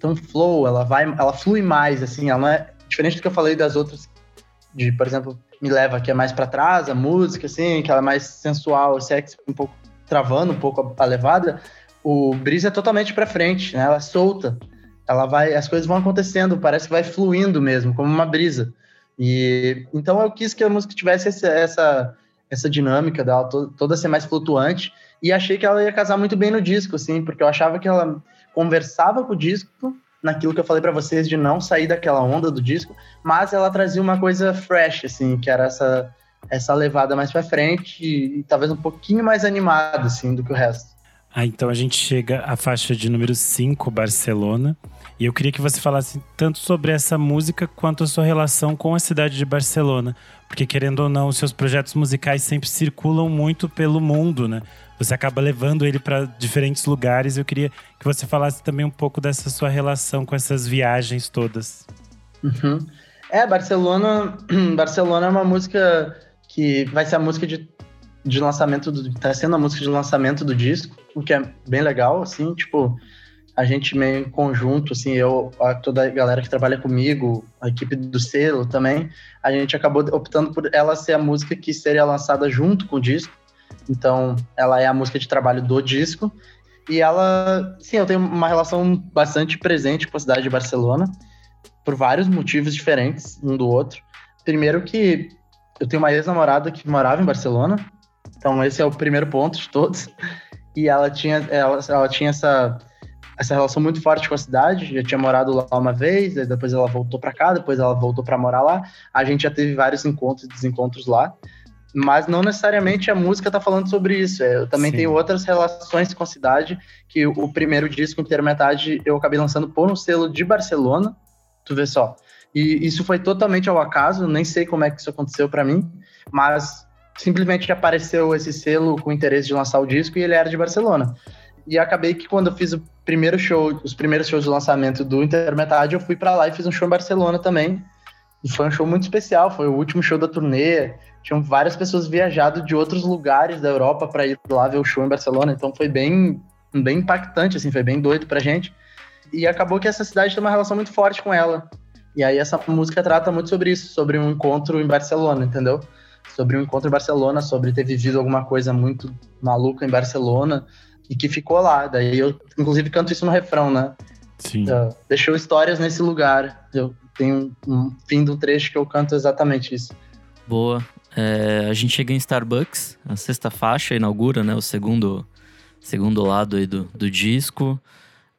tem um flow, ela vai, ela flui mais, assim, ela é diferente do que eu falei das outras, de, por exemplo, Me Leva, que é mais para trás, a música, assim, que ela é mais sensual, sexy, um pouco travando um pouco a, a levada. O Brisa é totalmente para frente, né? Ela é solta. Ela vai, as coisas vão acontecendo, parece que vai fluindo mesmo, como uma brisa. E então eu quis que a música tivesse essa, essa essa dinâmica dela toda, toda ser mais flutuante e achei que ela ia casar muito bem no disco, assim, porque eu achava que ela conversava com o disco naquilo que eu falei para vocês de não sair daquela onda do disco, mas ela trazia uma coisa fresh, assim, que era essa essa levada mais para frente e, e, talvez um pouquinho mais animada, assim, do que o resto. Ah, então a gente chega à faixa de número 5, Barcelona. E eu queria que você falasse tanto sobre essa música quanto a sua relação com a cidade de Barcelona. Porque, querendo ou não, os seus projetos musicais sempre circulam muito pelo mundo, né? Você acaba levando ele para diferentes lugares. Eu queria que você falasse também um pouco dessa sua relação com essas viagens todas. Uhum. É, Barcelona, Barcelona é uma música que vai ser a música de, de lançamento do, tá sendo a música de lançamento do disco, o que é bem legal, assim, tipo, a gente meio em conjunto, assim, eu, a, toda a galera que trabalha comigo, a equipe do selo também, a gente acabou optando por ela ser a música que seria lançada junto com o disco. Então, ela é a música de trabalho do disco. E ela, sim, eu tenho uma relação bastante presente com a cidade de Barcelona, por vários motivos diferentes um do outro. Primeiro que eu tenho uma ex-namorada que morava em Barcelona, então esse é o primeiro ponto de todos. e ela tinha, ela, ela tinha essa, essa relação muito forte com a cidade. Já tinha morado lá uma vez, depois ela voltou para cá, depois ela voltou para morar lá. A gente já teve vários encontros e desencontros lá. Mas não necessariamente a música tá falando sobre isso. É, eu também Sim. tenho outras relações com a cidade, que o primeiro disco, Intermetade, eu acabei lançando por um selo de Barcelona. Tu vê só. E isso foi totalmente ao acaso, nem sei como é que isso aconteceu para mim, mas simplesmente apareceu esse selo com interesse de lançar o disco e ele era de Barcelona. E acabei que quando eu fiz o primeiro show, os primeiros shows de lançamento do Intermetade, eu fui para lá e fiz um show em Barcelona também. E foi um show muito especial, foi o último show da turnê. Tinham várias pessoas viajado de outros lugares da Europa para ir lá ver o show em Barcelona, então foi bem bem impactante assim, foi bem doido pra gente. E acabou que essa cidade tem uma relação muito forte com ela. E aí essa música trata muito sobre isso, sobre um encontro em Barcelona, entendeu? Sobre um encontro em Barcelona, sobre ter vivido alguma coisa muito maluca em Barcelona e que ficou lá. Daí eu, inclusive, canto isso no refrão, né? Sim. Uh, deixou histórias nesse lugar. Eu tenho um fim do trecho que eu canto exatamente isso. Boa. É, a gente chega em Starbucks, a sexta faixa inaugura, né? O segundo, segundo lado aí do, do disco.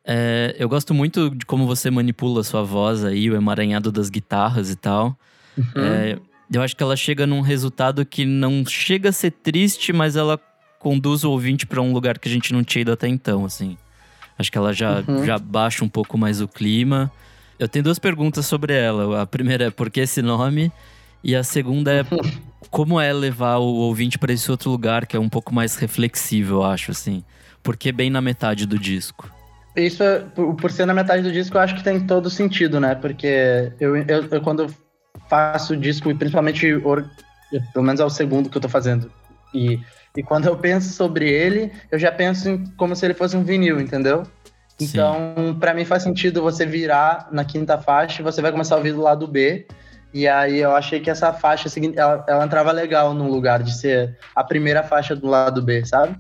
É, eu gosto muito de como você manipula a sua voz aí, o emaranhado das guitarras e tal. Uhum. É, eu acho que ela chega num resultado que não chega a ser triste, mas ela conduz o ouvinte para um lugar que a gente não tinha ido até então, assim. Acho que ela já, uhum. já baixa um pouco mais o clima. Eu tenho duas perguntas sobre ela. A primeira é por que esse nome? E a segunda é como é levar o ouvinte para esse outro lugar que é um pouco mais reflexível, eu acho, assim. Porque bem na metade do disco. Isso, é, por, ser na metade do disco, eu acho que tem todo sentido, né? Porque eu, eu, eu quando faço o disco, e principalmente, or, pelo menos é o segundo que eu tô fazendo, e, e quando eu penso sobre ele, eu já penso em, como se ele fosse um vinil, entendeu? Então, para mim faz sentido você virar na quinta faixa e você vai começar a ouvir do lado B. E aí eu achei que essa faixa, ela, ela entrava legal no lugar de ser a primeira faixa do lado B, sabe?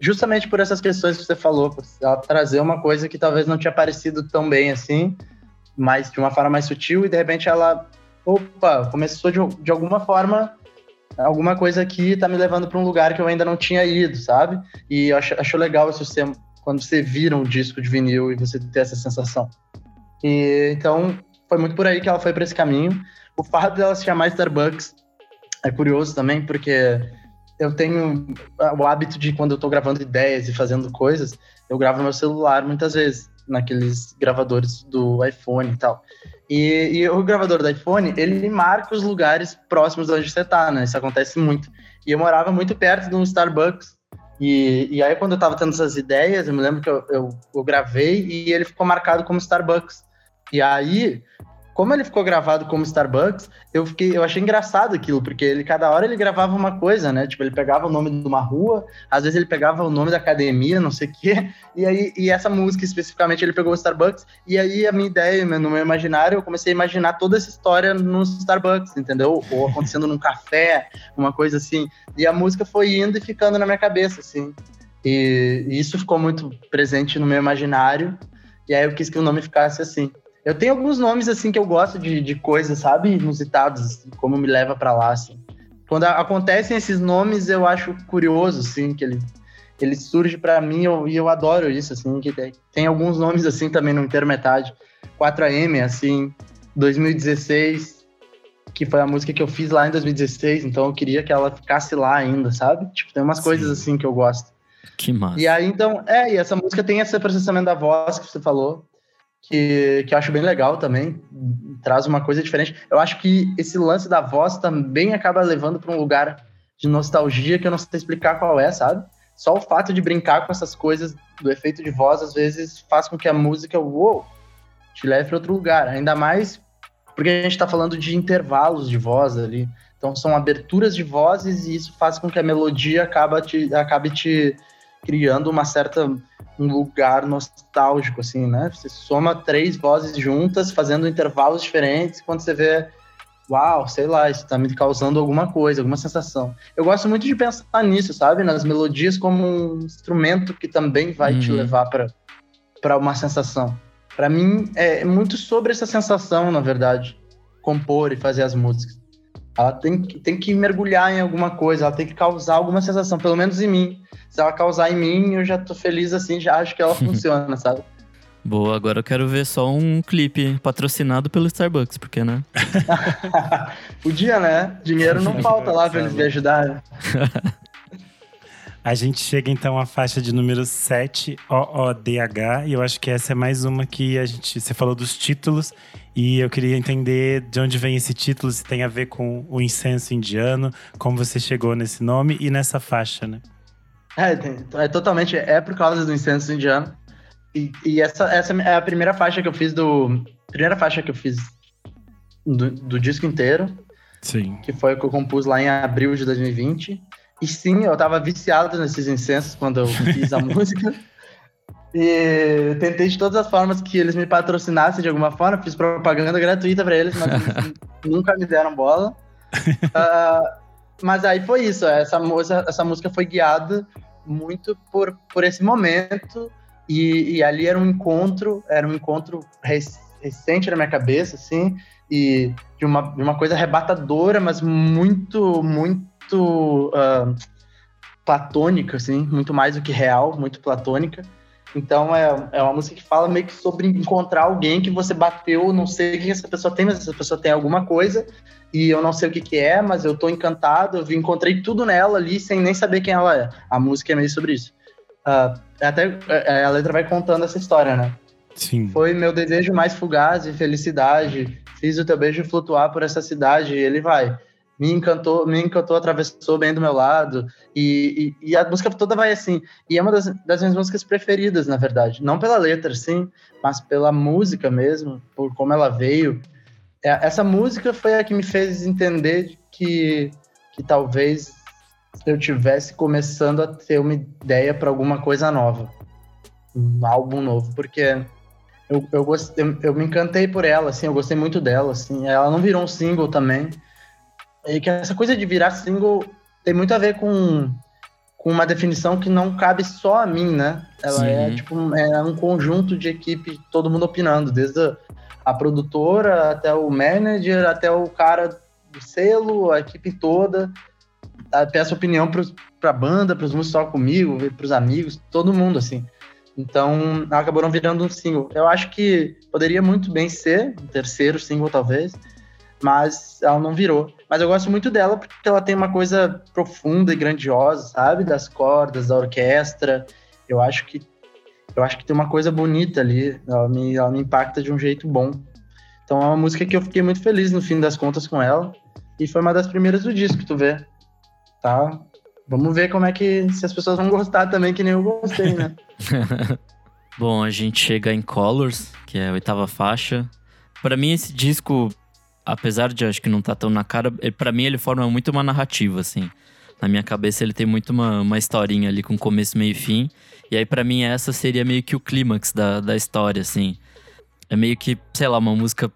Justamente por essas questões que você falou, ela trazer uma coisa que talvez não tinha aparecido tão bem assim, mas de uma forma mais sutil, e de repente ela, opa, começou de, de alguma forma, alguma coisa aqui tá me levando para um lugar que eu ainda não tinha ido, sabe? E eu acho, acho legal isso ser, quando você vira um disco de vinil e você ter essa sensação. E então foi muito por aí que ela foi para esse caminho. O fato dela se chamar Starbucks é curioso também, porque eu tenho o hábito de quando eu tô gravando ideias e fazendo coisas, eu gravo meu celular muitas vezes, naqueles gravadores do iPhone e tal. E, e, o gravador do iPhone, ele marca os lugares próximos de onde você tá, né? Isso acontece muito. E eu morava muito perto de um Starbucks. E, e aí, quando eu tava tendo essas ideias, eu me lembro que eu, eu, eu gravei e ele ficou marcado como Starbucks. E aí, como ele ficou gravado como Starbucks, eu fiquei, eu achei engraçado aquilo, porque ele cada hora ele gravava uma coisa, né? Tipo, ele pegava o nome de uma rua, às vezes ele pegava o nome da academia, não sei o quê, e aí e essa música especificamente ele pegou o Starbucks, e aí a minha ideia, no meu imaginário, eu comecei a imaginar toda essa história no Starbucks, entendeu? Ou acontecendo num café, uma coisa assim. E a música foi indo e ficando na minha cabeça, assim. E, e isso ficou muito presente no meu imaginário, e aí eu quis que o nome ficasse assim. Eu tenho alguns nomes, assim, que eu gosto de, de coisas, sabe? Inusitados, assim, como me leva para lá, assim. Quando acontecem esses nomes, eu acho curioso, assim, que ele, ele surge para mim eu, e eu adoro isso, assim, que tem, tem alguns nomes, assim, também no Intermetade. 4AM, assim, 2016, que foi a música que eu fiz lá em 2016, então eu queria que ela ficasse lá ainda, sabe? Tipo, tem umas Sim. coisas, assim, que eu gosto. Que massa. E aí, então, é, e essa música tem esse processamento da voz que você falou, que, que eu acho bem legal também, traz uma coisa diferente. Eu acho que esse lance da voz também acaba levando para um lugar de nostalgia que eu não sei explicar qual é, sabe? Só o fato de brincar com essas coisas do efeito de voz às vezes faz com que a música, uou, te leve para outro lugar. Ainda mais porque a gente está falando de intervalos de voz ali. Então são aberturas de vozes e isso faz com que a melodia acaba te, acabe te criando uma certa um lugar nostálgico, assim, né? Você soma três vozes juntas, fazendo intervalos diferentes, quando você vê, uau, sei lá, isso tá me causando alguma coisa, alguma sensação. Eu gosto muito de pensar nisso, sabe? Nas melodias como um instrumento que também vai uhum. te levar para uma sensação. Para mim, é muito sobre essa sensação, na verdade, compor e fazer as músicas. Ela tem que, tem que mergulhar em alguma coisa, ela tem que causar alguma sensação, pelo menos em mim. Se ela causar em mim, eu já tô feliz assim, já acho que ela funciona, sabe? Boa, agora eu quero ver só um clipe patrocinado pelo Starbucks, porque, né? Podia, né? Dinheiro não falta lá pra eles me ajudarem. A gente chega então à faixa de número 7, OODH, e eu acho que essa é mais uma que a gente. Você falou dos títulos, e eu queria entender de onde vem esse título, se tem a ver com o incenso indiano, como você chegou nesse nome e nessa faixa, né? É, é totalmente. É por causa do incenso indiano. E, e, essa, essa é a primeira faixa que eu fiz do. Primeira faixa que eu fiz do, do disco inteiro. Sim. Que foi o que eu compus lá em abril de 2020. E sim, eu tava viciado nesses incensos quando eu fiz a música. E tentei de todas as formas que eles me patrocinassem de alguma forma, fiz propaganda gratuita para eles, mas eles nunca me deram bola. Uh, mas aí foi isso, essa música, essa música foi guiada muito por, por esse momento, e, e ali era um encontro, era um encontro recente na minha cabeça, assim, e de uma, de uma coisa arrebatadora, mas muito, muito muito uh, platônica, assim, muito mais do que real, muito platônica. Então é, é uma música que fala meio que sobre encontrar alguém que você bateu, não sei o que essa pessoa tem, mas essa pessoa tem alguma coisa e eu não sei o que, que é, mas eu tô encantado, eu encontrei tudo nela ali sem nem saber quem ela é. A música é meio sobre isso. Uh, até é, a letra vai contando essa história, né? Sim. Foi meu desejo mais fugaz de felicidade, fiz o teu beijo flutuar por essa cidade e ele vai me encantou, me encantou, atravessou bem do meu lado. E, e, e, a música toda vai assim. E é uma das, das minhas músicas preferidas, na verdade. Não pela letra, sim, mas pela música mesmo, por como ela veio. É, essa música foi a que me fez entender que, que talvez eu tivesse começando a ter uma ideia para alguma coisa nova. Um álbum novo, porque eu, eu, gostei, eu, eu me encantei por ela, assim, eu gostei muito dela, assim. Ela não virou um single também, e que essa coisa de virar single tem muito a ver com, com uma definição que não cabe só a mim, né? Ela é, Sim. é tipo é um conjunto de equipe, todo mundo opinando, desde a, a produtora até o manager, até o cara do selo, a equipe toda. Peço opinião para a banda, para os músicos tocam comigo, para os amigos, todo mundo, assim. Então, acabaram virando um single. Eu acho que poderia muito bem ser um terceiro single, talvez, mas ela não virou. Mas eu gosto muito dela porque ela tem uma coisa profunda e grandiosa, sabe? Das cordas, da orquestra. Eu acho que eu acho que tem uma coisa bonita ali. Ela me, ela me impacta de um jeito bom. Então é uma música que eu fiquei muito feliz no fim das contas com ela. E foi uma das primeiras do disco, tu vê. Tá? Vamos ver como é que. Se as pessoas vão gostar também, que nem eu gostei, né? Bom, a gente chega em Colors, que é a oitava faixa. Para mim, esse disco apesar de acho que não tá tão na cara, para mim ele forma muito uma narrativa, assim. Na minha cabeça ele tem muito uma, uma historinha ali com começo, meio e fim. E aí para mim essa seria meio que o clímax da, da história, assim. É meio que, sei lá, uma música,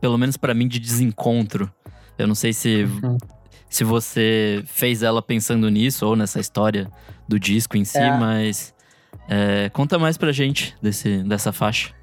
pelo menos para mim, de desencontro. Eu não sei se, uhum. se você fez ela pensando nisso ou nessa história do disco em si, é. mas é, conta mais pra gente desse, dessa faixa.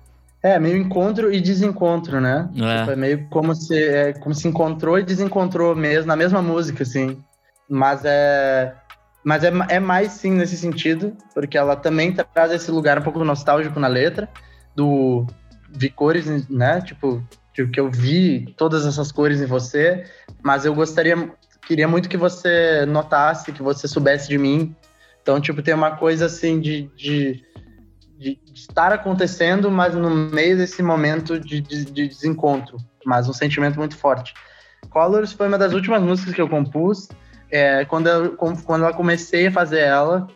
É, meio encontro e desencontro, né? É. Tipo, é meio como se, é, como se encontrou e desencontrou mesmo, na mesma música, assim. Mas é. Mas é, é mais sim nesse sentido, porque ela também traz esse lugar um pouco nostálgico na letra, do vi cores, né? Tipo, que eu vi todas essas cores em você, mas eu gostaria, queria muito que você notasse, que você soubesse de mim. Então, tipo, tem uma coisa assim de, de de, estar acontecendo, mas no meio desse momento de, de, de, desencontro, mas um sentimento muito forte. Colors foi uma das últimas músicas que eu compus. É, quando, eu, quando eu comecei a fazer ela,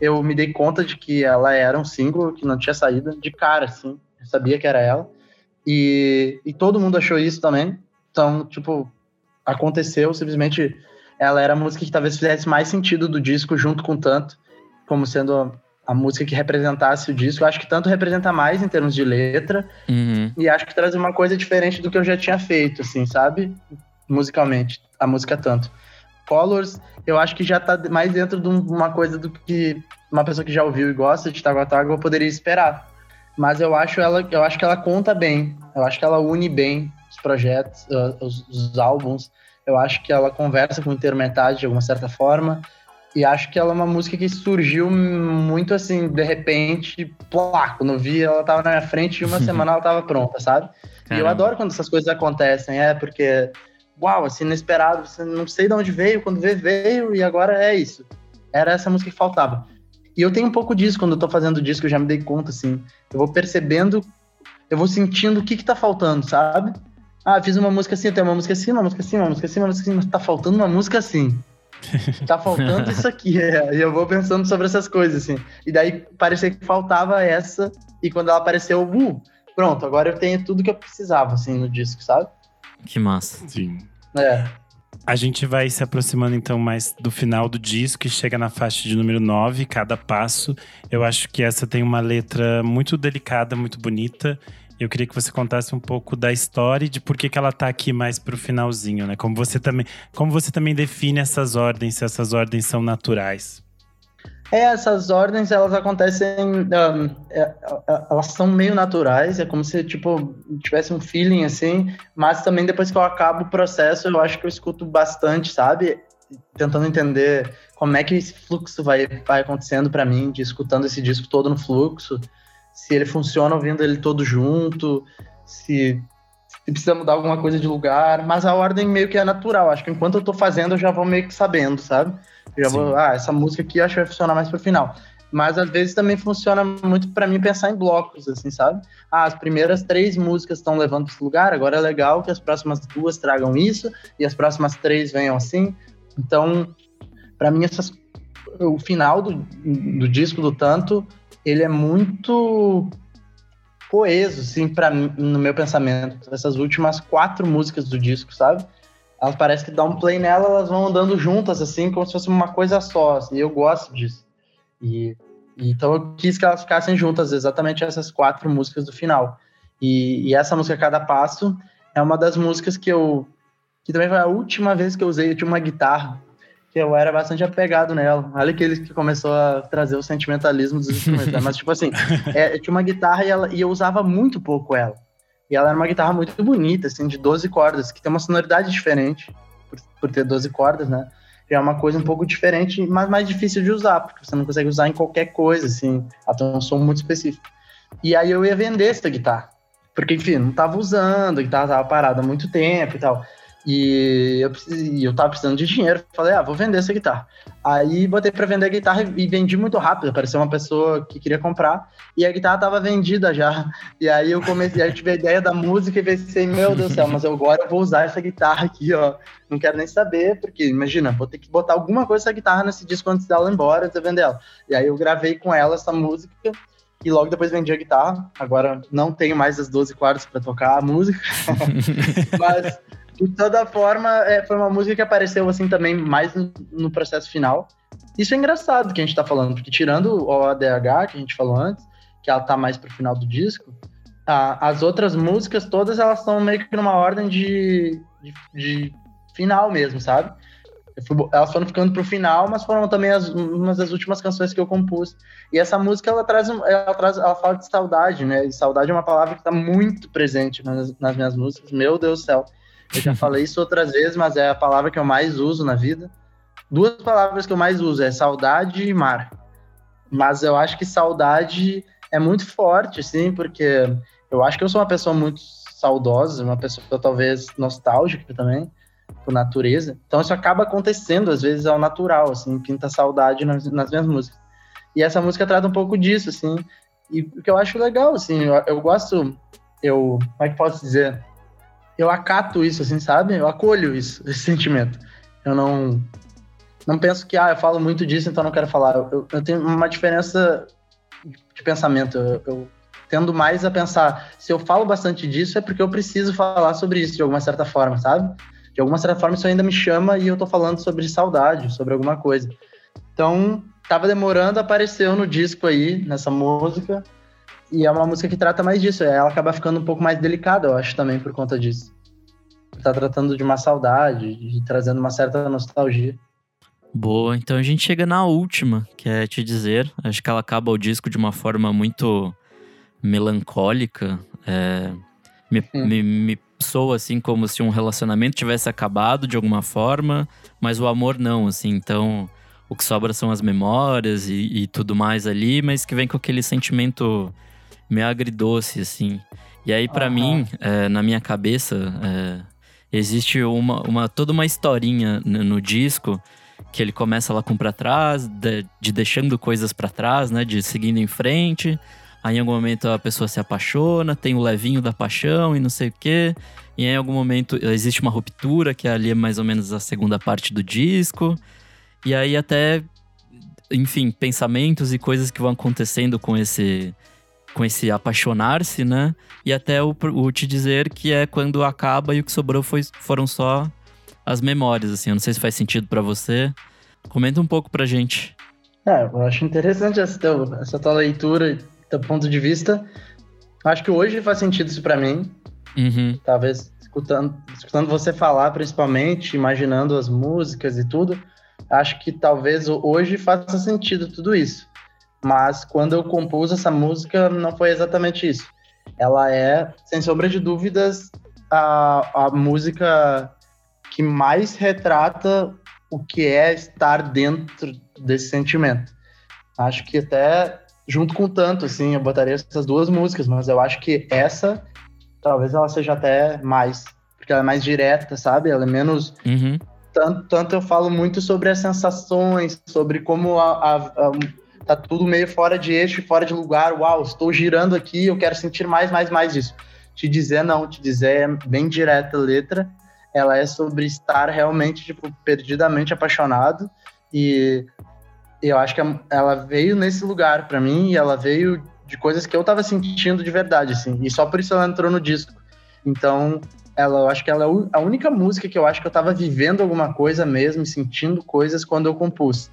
eu me dei conta de que ela era um single que não tinha saído de cara, assim. Eu sabia que era ela. E, e todo mundo achou isso também. Então, tipo, aconteceu simplesmente. Ela era a música que talvez fizesse mais sentido do disco junto com Tanto, como sendo a música que representasse o disco. Eu acho que tanto representa mais em termos de letra, uhum. e acho que traz uma coisa diferente do que eu já tinha feito, assim, sabe? Musicalmente, a música tanto. Colors, eu acho que já tá mais dentro de uma coisa do que uma pessoa que já ouviu e gosta de Taguataga poderia esperar. Mas eu acho ela, eu acho que ela conta bem. Eu acho que ela une bem os projetos, uh, os, os álbuns. Eu acho que ela conversa com o inteiro metade de alguma certa forma. E acho que ela é uma música que surgiu muito assim, de repente, plá, quando eu vi, ela tava na minha frente e uma semana ela tava pronta, sabe? Caramba. E eu adoro quando essas coisas acontecem, é, porque, uau, assim, inesperado, você não sei de onde veio, quando veio, veio, e agora é isso. Era essa música que faltava. E eu tenho um pouco disso quando eu tô fazendo disco, eu já me dei conta, assim. Eu vou percebendo, eu vou sentindo o que que tá faltando, sabe? Ah, fiz uma música assim, tem uma música assim, uma música assim, uma música assim, uma música assim, mas tá faltando uma música assim. Tá faltando isso aqui. É. E eu vou pensando sobre essas coisas, assim. E daí parecia que faltava essa, e quando ela apareceu, uh, pronto, agora eu tenho tudo que eu precisava, assim, no disco, sabe? Que massa. Sim. É. A gente vai se aproximando então mais do final do disco e chega na faixa de número 9, cada passo. Eu acho que essa tem uma letra muito delicada, muito bonita. Eu queria que você contasse um pouco da história e de por que, que ela tá aqui mais pro finalzinho, né? Como você também, como você também define essas ordens, se essas ordens são naturais. É, essas ordens, elas acontecem, um, é, é, elas são meio naturais, é como se, tipo, tivesse um feeling, assim, mas também depois que eu acabo o processo, eu acho que eu escuto bastante, sabe? Tentando entender como é que esse fluxo vai, vai acontecendo para mim, de escutando esse disco todo no fluxo, se ele funciona ouvindo ele todo junto, se, se, precisa mudar alguma coisa de lugar, mas a ordem meio que é natural. Acho que enquanto eu tô fazendo, eu já vou meio que sabendo, sabe? Eu já Sim. vou, ah, essa música aqui acho que vai funcionar mais pro final. Mas às vezes também funciona muito para mim pensar em blocos, assim, sabe? Ah, as primeiras três músicas estão levando esse lugar, agora é legal que as próximas duas tragam isso e as próximas três venham assim. Então, para mim, essas, o final do, do disco do Tanto ele é muito coeso, assim, para no meu pensamento. Essas últimas quatro músicas do disco, sabe? Elas parecem que dá um play nela, elas vão andando juntas, assim, como se fosse uma coisa só. Assim, e eu gosto disso. E, e, então eu quis que elas ficassem juntas, exatamente essas quatro músicas do final. E, e essa música Cada Passo é uma das músicas que eu. que também foi a última vez que eu usei. Eu tinha uma guitarra que eu era bastante apegado nela. Olha que ele que começou a trazer o sentimentalismo dos instrumentos. Né? Mas, tipo assim, é, eu tinha uma guitarra e, ela, e eu usava muito pouco ela. E ela era uma guitarra muito bonita, assim, de 12 cordas, que tem uma sonoridade diferente, por, por ter 12 cordas, né? Já é uma coisa um pouco diferente, mas mais difícil de usar, porque você não consegue usar em qualquer coisa, assim. Tem um som muito específico. E aí eu ia vender essa guitarra. Porque, enfim, não tava usando, a guitarra tava parada há muito tempo e tal. E eu, eu tava precisando de dinheiro. Falei, ah, vou vender essa guitarra. Aí botei para vender a guitarra e vendi muito rápido. Apareceu uma pessoa que queria comprar e a guitarra tava vendida já. E aí eu comecei, aí eu tive a ideia da música e pensei, meu Deus do céu, mas agora eu vou usar essa guitarra aqui, ó. Não quero nem saber, porque imagina, vou ter que botar alguma coisa dessa guitarra nesse disco antes dela ir embora, antes de vender ela. E aí eu gravei com ela essa música e logo depois vendi a guitarra. Agora não tenho mais as 12 quartos para tocar a música. mas de toda forma, é, foi uma música que apareceu assim também mais no, no, processo final. Isso é engraçado que a gente tá falando, porque tirando o ADH que a gente falou antes, que ela tá mais pro final do disco, a, as outras músicas todas elas estão meio que numa ordem de, de, de final mesmo, sabe? elas foram ficando pro final, mas foram também as, umas das últimas canções que eu compus. E essa música ela traz, ela traz, ela fala de saudade, né? E saudade é uma palavra que está muito presente nas, nas minhas músicas. Meu Deus do céu. Eu já falei isso outras vezes, mas é a palavra que eu mais uso na vida. Duas palavras que eu mais uso é saudade e mar. Mas eu acho que saudade é muito forte, assim, porque eu acho que eu sou uma pessoa muito saudosa, uma pessoa talvez nostálgica também, por natureza. Então isso acaba acontecendo, às vezes, ao natural, assim, pinta saudade nas, nas minhas músicas. E essa música trata um pouco disso, assim, e o que eu acho legal, assim, eu, eu gosto, eu, como é que posso dizer? Eu acato isso, assim, sabe? Eu acolho isso, esse sentimento. Eu não não penso que, ah, eu falo muito disso, então não quero falar. Eu, eu tenho uma diferença de pensamento. Eu, eu, tendo mais a pensar, se eu falo bastante disso, é porque eu preciso falar sobre isso de alguma certa forma, sabe? De alguma certa forma, isso ainda me chama e eu tô falando sobre saudade, sobre alguma coisa. Então, tava demorando, apareceu no disco aí, nessa música. E é uma música que trata mais disso. Ela acaba ficando um pouco mais delicada, eu acho, também, por conta disso. Tá tratando de uma saudade, e trazendo uma certa nostalgia. Boa, então a gente chega na última, que é te dizer. Acho que ela acaba o disco de uma forma muito melancólica. É, me, me, me, soa assim como se um relacionamento tivesse acabado de alguma forma, mas o amor não, assim. Então, o que sobra são as memórias e, e tudo mais ali, mas que vem com aquele sentimento meio agridoce, assim. E aí, para uhum. mim, é, na minha cabeça, é, existe uma, uma, toda uma historinha no, no disco que ele começa lá com pra trás, de, de deixando coisas para trás, né? De seguindo em frente. Aí em algum momento a pessoa se apaixona, tem o levinho da paixão e não sei o quê. E em algum momento existe uma ruptura, que ali é mais ou menos a segunda parte do disco. E aí até, enfim, pensamentos e coisas que vão acontecendo com esse com esse apaixonar-se, né? E até o, o, te dizer que é quando acaba e o que sobrou foi, foram só as memórias, assim. Eu não sei se faz sentido para você. Comenta um pouco pra gente. É, eu acho interessante essa, teu, essa tua leitura, teu ponto de vista. Acho que hoje faz sentido isso para mim. Uhum. Talvez escutando, escutando você falar, principalmente, imaginando as músicas e tudo, acho que talvez hoje faça sentido tudo isso. Mas quando eu compus essa música, não foi exatamente isso. Ela é, sem sombra de dúvidas, a, a música que mais retrata o que é estar dentro desse sentimento. Acho que até junto com tanto, assim, eu botaria essas duas músicas, mas eu acho que essa talvez ela seja até mais, porque ela é mais direta, sabe? Ela é menos. Uhum. Tanto, tanto eu falo muito sobre as sensações, sobre como a, a, a tá tudo meio fora de eixo, fora de lugar. Uau, estou girando aqui, eu quero sentir mais, mais, mais disso. Te dizer não, te dizer é bem direta a letra. Ela é sobre estar realmente, tipo, perdidamente apaixonado. E eu acho que ela veio nesse lugar para mim e ela veio de coisas que eu tava sentindo de verdade, assim. E só por isso ela entrou no disco. Então, ela, eu acho que ela é a única música que eu acho que eu tava vivendo alguma coisa mesmo, sentindo coisas quando eu compus.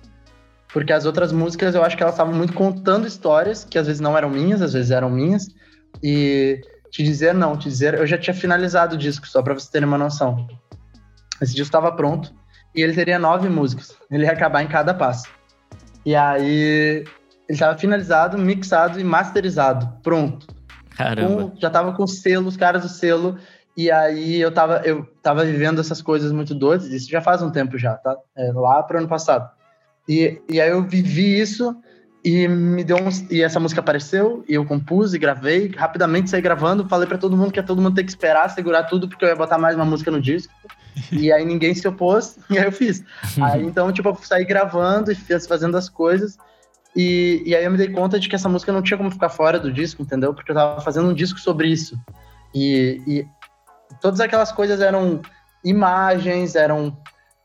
Porque as outras músicas eu acho que elas estavam muito contando histórias que às vezes não eram minhas, às vezes eram minhas. E te dizer não, te dizer, eu já tinha finalizado o disco, só para você ter uma noção. Esse disco estava pronto e ele teria nove músicas. Ele ia acabar em cada passo. E aí ele estava finalizado, mixado e masterizado, pronto. Caramba. Com, já tava com selo, os caras do selo. E aí eu tava, eu tava vivendo essas coisas muito doidas, isso já faz um tempo já, tá? É, lá pro ano passado. E, e aí eu vivi isso e me deu um, e essa música apareceu e eu compus e gravei. Rapidamente saí gravando falei para todo mundo que ia todo mundo ter que esperar segurar tudo porque eu ia botar mais uma música no disco. E aí ninguém se opôs e aí eu fiz. Aí então tipo eu saí gravando e fiz, fazendo as coisas. E, e aí eu me dei conta de que essa música não tinha como ficar fora do disco entendeu? Porque eu tava fazendo um disco sobre isso. E, e todas aquelas coisas eram imagens eram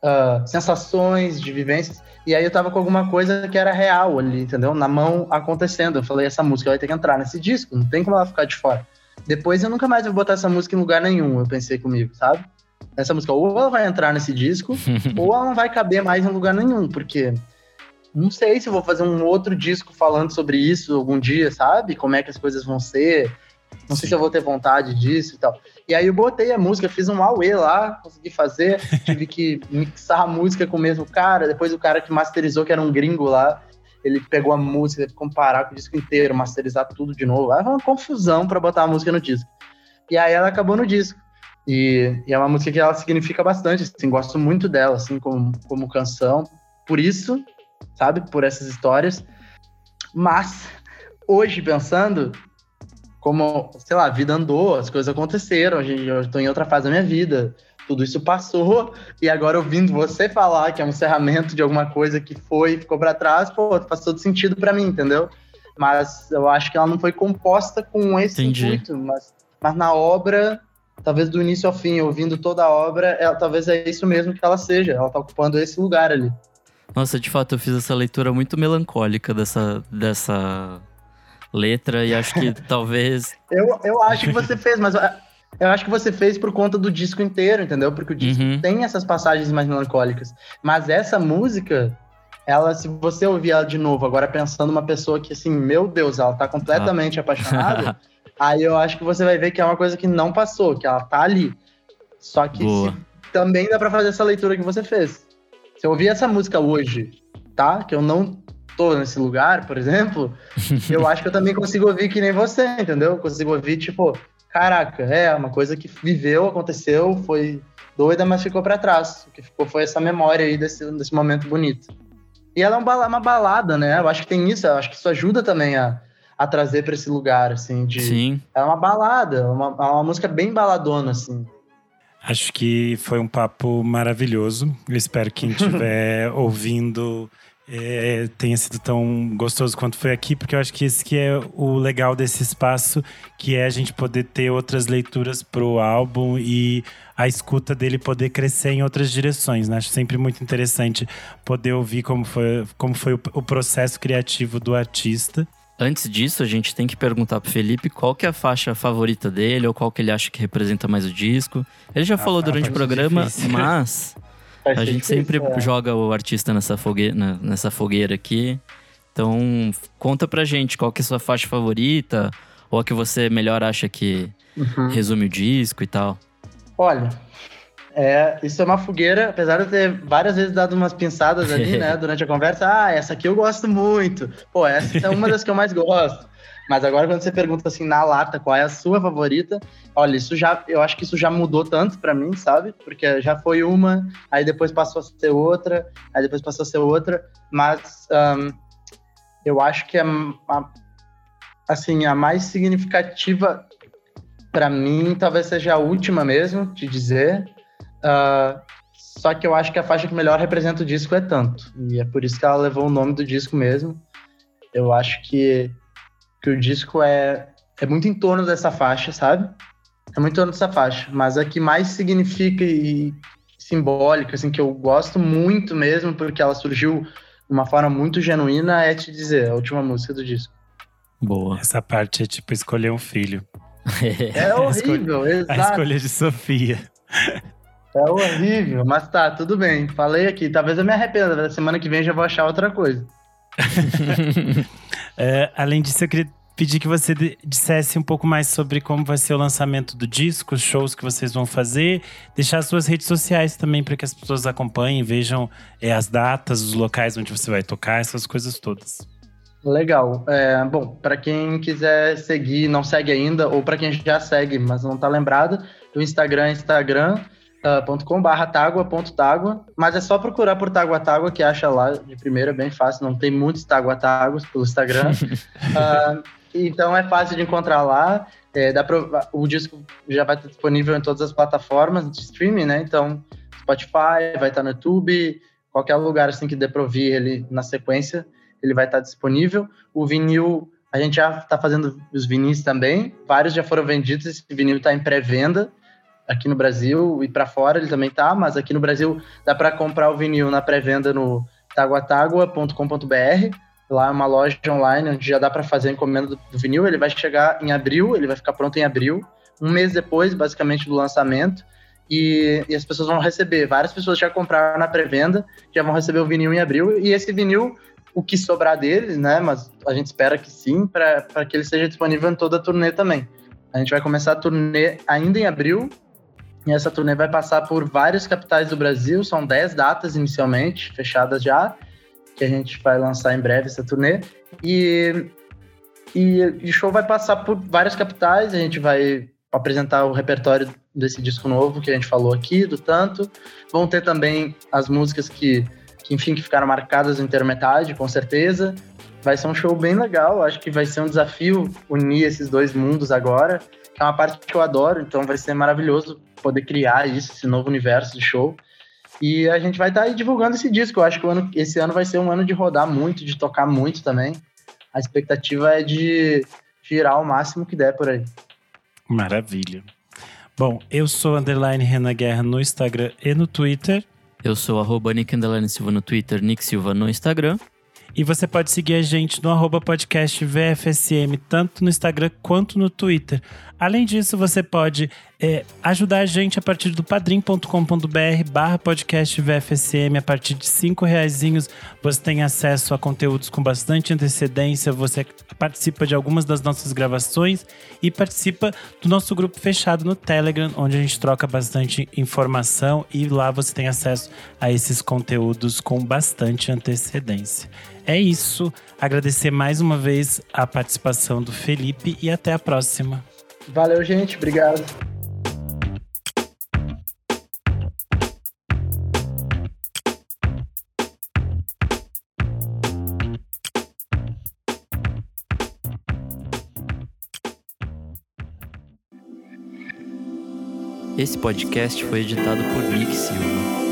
uh, sensações de vivências e aí eu tava com alguma coisa que era real ali, entendeu? Na mão acontecendo. Eu falei, essa música vai ter que entrar nesse disco, não tem como ela ficar de fora. Depois eu nunca mais vou botar essa música em lugar nenhum, eu pensei comigo, sabe? Essa música ou ela vai entrar nesse disco, ou ela não vai caber mais em lugar nenhum, porque não sei se eu vou fazer um outro disco falando sobre isso algum dia, sabe? Como é que as coisas vão ser. Não Sim. sei se eu vou ter vontade disso e tal. E aí eu botei a música, fiz um Aue lá, consegui fazer, tive que mixar a música com o mesmo cara, depois o cara que masterizou, que era um gringo lá, ele pegou a música, teve que comparar com o disco inteiro, masterizar tudo de novo. Aí foi uma confusão para botar a música no disco. E aí ela acabou no disco. E, e, é uma música que ela significa bastante, assim, gosto muito dela, assim, como, como canção. Por isso, sabe, por essas histórias. Mas, hoje, pensando, como, sei lá, a vida andou, as coisas aconteceram, eu estou em outra fase da minha vida, tudo isso passou, e agora ouvindo você falar que é um encerramento de alguma coisa que foi ficou para trás, pô, faz todo sentido para mim, entendeu? Mas eu acho que ela não foi composta com esse Entendi. intuito, mas, mas na obra, talvez do início ao fim, ouvindo toda a obra, ela, talvez é isso mesmo que ela seja, ela tá ocupando esse lugar ali. Nossa, de fato, eu fiz essa leitura muito melancólica dessa, dessa letra e acho que talvez. Eu, eu acho que você fez, mas eu acho que você fez por conta do disco inteiro, entendeu? Porque o disco uhum. tem essas passagens mais melancólicas. Mas essa música, ela, se você ouvir ela de novo, agora pensando uma pessoa que, assim, meu Deus, ela tá completamente ah. apaixonada, aí eu acho que você vai ver que é uma coisa que não passou, que ela tá ali. Só que se, também dá pra fazer essa leitura que você fez. Se eu ouvir essa música hoje, tá? Que eu não tô nesse lugar, por exemplo, eu acho que eu também consigo ouvir que nem você, entendeu? Eu consigo ouvir, tipo, caraca, é uma coisa que viveu, aconteceu, foi doida, mas ficou para trás. O que ficou foi essa memória aí desse, desse momento bonito. E ela é uma balada, né? Eu acho que tem isso, eu acho que isso ajuda também a, a trazer para esse lugar, assim, de... Sim. É uma balada, uma, é uma música bem baladona, assim. Acho que foi um papo maravilhoso. Eu espero que quem estiver ouvindo é, tenha sido tão gostoso quanto foi aqui, porque eu acho que esse que é o legal desse espaço, que é a gente poder ter outras leituras pro álbum e a escuta dele poder crescer em outras direções. Né? Acho sempre muito interessante poder ouvir como foi, como foi o, o processo criativo do artista. Antes disso, a gente tem que perguntar pro Felipe qual que é a faixa favorita dele ou qual que ele acha que representa mais o disco. Ele já ah, falou durante o programa, difícil. mas a gente sempre é. joga o artista nessa fogueira, nessa fogueira aqui. Então, conta pra gente qual que é a sua faixa favorita ou a que você melhor acha que uhum. resume o disco e tal. Olha, é, isso é uma fogueira, apesar de eu ter várias vezes dado umas pinçadas ali, né, durante a conversa. Ah, essa aqui eu gosto muito. Pô, essa é uma das que eu mais gosto. Mas agora quando você pergunta assim na lata qual é a sua favorita, olha, isso já, eu acho que isso já mudou tanto para mim, sabe? Porque já foi uma, aí depois passou a ser outra, aí depois passou a ser outra, mas um, eu acho que a, a, assim a mais significativa para mim talvez seja a última mesmo, de dizer, Uh, só que eu acho que a faixa que melhor representa o disco é tanto. E é por isso que ela levou o nome do disco mesmo. Eu acho que, que o disco é, é muito em torno dessa faixa, sabe? É muito em torno dessa faixa. Mas a que mais significa e simbólica, assim, que eu gosto muito mesmo, porque ela surgiu de uma forma muito genuína, é Te Dizer, a última música do disco. Boa. Essa parte é tipo escolher um filho. É horrível, a exato. A escolha de Sofia. É horrível, mas tá, tudo bem. Falei aqui. Talvez eu me arrependa. Da semana que vem já vou achar outra coisa. é, além disso, eu queria pedir que você dissesse um pouco mais sobre como vai ser o lançamento do disco, os shows que vocês vão fazer, deixar as suas redes sociais também para que as pessoas acompanhem, vejam é, as datas, os locais onde você vai tocar, essas coisas todas. Legal. É, bom, para quem quiser seguir, não segue ainda, ou para quem já segue, mas não está lembrado, o Instagram é Instagram uh, .com barra tágua.tágua, mas é só procurar por Tágua Tágua que acha lá de primeira, bem fácil, não tem muitos Tágua Táguas pelo Instagram. uh, então é fácil de encontrar lá. É, dá pra, o disco já vai estar disponível em todas as plataformas de streaming, né? Então, Spotify, vai estar no YouTube, qualquer lugar assim que dê para ouvir ele na sequência, ele vai estar disponível. O vinil, a gente já está fazendo os vinis também, vários já foram vendidos, esse vinil está em pré-venda aqui no Brasil e para fora ele também tá, mas aqui no Brasil dá para comprar o vinil na pré-venda no taguatagua.com.br. Lá é uma loja online onde já dá para fazer a encomenda do, vinil. Ele vai chegar em abril, ele vai ficar pronto em abril, um mês depois, basicamente, do lançamento. E, e, as pessoas vão receber. Várias pessoas já compraram na pré-venda, já vão receber o vinil em abril. E esse vinil, o que sobrar deles, né? Mas a gente espera que sim, para que ele seja disponível em toda a turnê também. A gente vai começar a turnê ainda em abril, e essa turnê vai passar por várias capitais do Brasil, são 10 datas inicialmente, fechadas já, que a gente vai lançar em breve essa turnê. E, e o show vai passar por várias capitais, a gente vai apresentar o repertório desse disco novo que a gente falou aqui, do Tanto. Vão ter também as músicas que, que enfim, que ficaram marcadas no Intermetade, com certeza. Vai ser um show bem legal, acho que vai ser um desafio unir esses dois mundos agora é uma parte que eu adoro, então vai ser maravilhoso poder criar isso, esse novo universo de show. E a gente vai estar tá aí divulgando esse disco. Eu acho que ano, esse ano vai ser um ano de rodar muito, de tocar muito também. A expectativa é de girar o máximo que der por aí. Maravilha. Bom, eu sou underline Renan Guerra no Instagram e no Twitter. Eu sou arroba Nick Silva no Twitter, Nick Silva no Instagram. E você pode seguir a gente no arroba podcast VFSM, tanto no Instagram quanto no Twitter. Além disso, você pode é, ajudar a gente a partir do padrim.com.br barra podcast VFSM. A partir de cinco reaisinhos você tem acesso a conteúdos com bastante antecedência, você participa de algumas das nossas gravações e participa do nosso grupo fechado no Telegram, onde a gente troca bastante informação e lá você tem acesso a esses conteúdos com bastante antecedência. É isso. Agradecer mais uma vez a participação do Felipe e até a próxima. Valeu, gente. Obrigado. Esse podcast foi editado por Nick Silva.